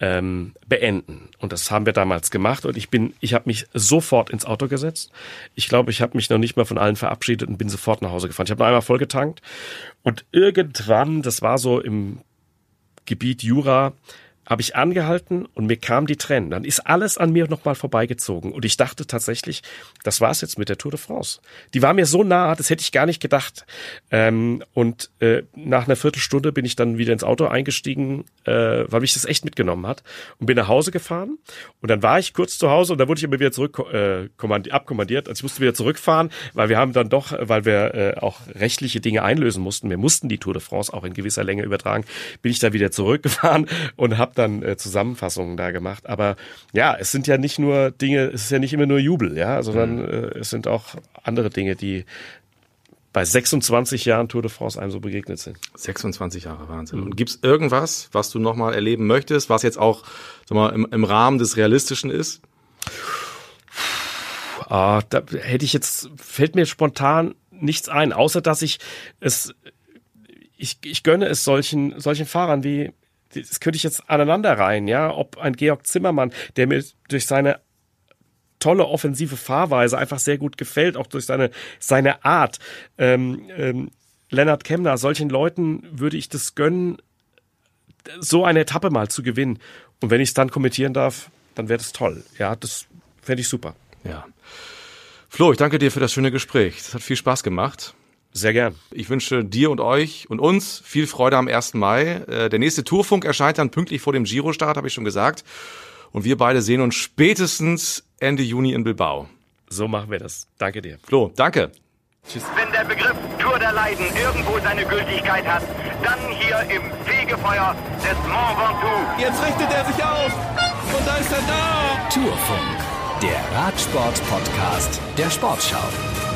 ähm, beenden. Und das haben wir damals gemacht. Und ich bin, ich habe mich sofort ins Auto gesetzt. Ich glaube, ich habe mich noch nicht mal von allen verabschiedet und bin sofort nach Hause gefahren. Ich habe noch einmal vollgetankt. Und irgendwann, das war so im Gebiet Jura, habe ich angehalten und mir kamen die Tränen. Dann ist alles an mir nochmal vorbeigezogen. Und ich dachte tatsächlich, das war's jetzt mit der Tour de France. Die war mir so nah, das hätte ich gar nicht gedacht. Ähm, und äh, nach einer Viertelstunde bin ich dann wieder ins Auto eingestiegen, äh, weil mich das echt mitgenommen hat. Und bin nach Hause gefahren. Und dann war ich kurz zu Hause und dann wurde ich aber wieder zurück äh, kommandi- abkommandiert. Also ich musste wieder zurückfahren, weil wir haben dann doch, weil wir äh, auch rechtliche Dinge einlösen mussten. Wir mussten die Tour de France auch in gewisser Länge übertragen. Bin ich da wieder zurückgefahren und habe dann äh, Zusammenfassungen da gemacht. Aber ja, es sind ja nicht nur Dinge, es ist ja nicht immer nur Jubel, ja, sondern äh, es sind auch andere Dinge, die bei 26 Jahren Tour de France einem so begegnet sind. 26 Jahre, Wahnsinn. Und gibt's irgendwas, was du nochmal erleben möchtest, was jetzt auch sag mal, im, im Rahmen des Realistischen ist? Ah, da hätte ich jetzt, fällt mir spontan nichts ein, außer dass ich es, ich, ich gönne es solchen, solchen Fahrern wie, das könnte ich jetzt aneinander rein, ja, ob ein Georg Zimmermann, der mir durch seine tolle offensive Fahrweise einfach sehr gut gefällt, auch durch seine, seine Art. Ähm, ähm, Lennart Kemner, solchen Leuten würde ich das gönnen, so eine Etappe mal zu gewinnen. Und wenn ich es dann kommentieren darf, dann wäre das toll. Ja, das fände ich super. Ja. Flo, ich danke dir für das schöne Gespräch. Das hat viel Spaß gemacht. Sehr gern. Ich wünsche dir und euch und uns viel Freude am 1. Mai. Äh, Der nächste Tourfunk erscheint dann pünktlich vor dem Giro-Start, habe ich schon gesagt. Und wir beide sehen uns spätestens Ende Juni in Bilbao. So machen wir das. Danke dir. Flo, danke. Wenn der Begriff Tour der Leiden irgendwo seine Gültigkeit hat, dann hier im Fegefeuer des Mont Ventoux. Jetzt richtet er sich auf. Und da ist er da. Tourfunk, der Radsport-Podcast der Sportschau.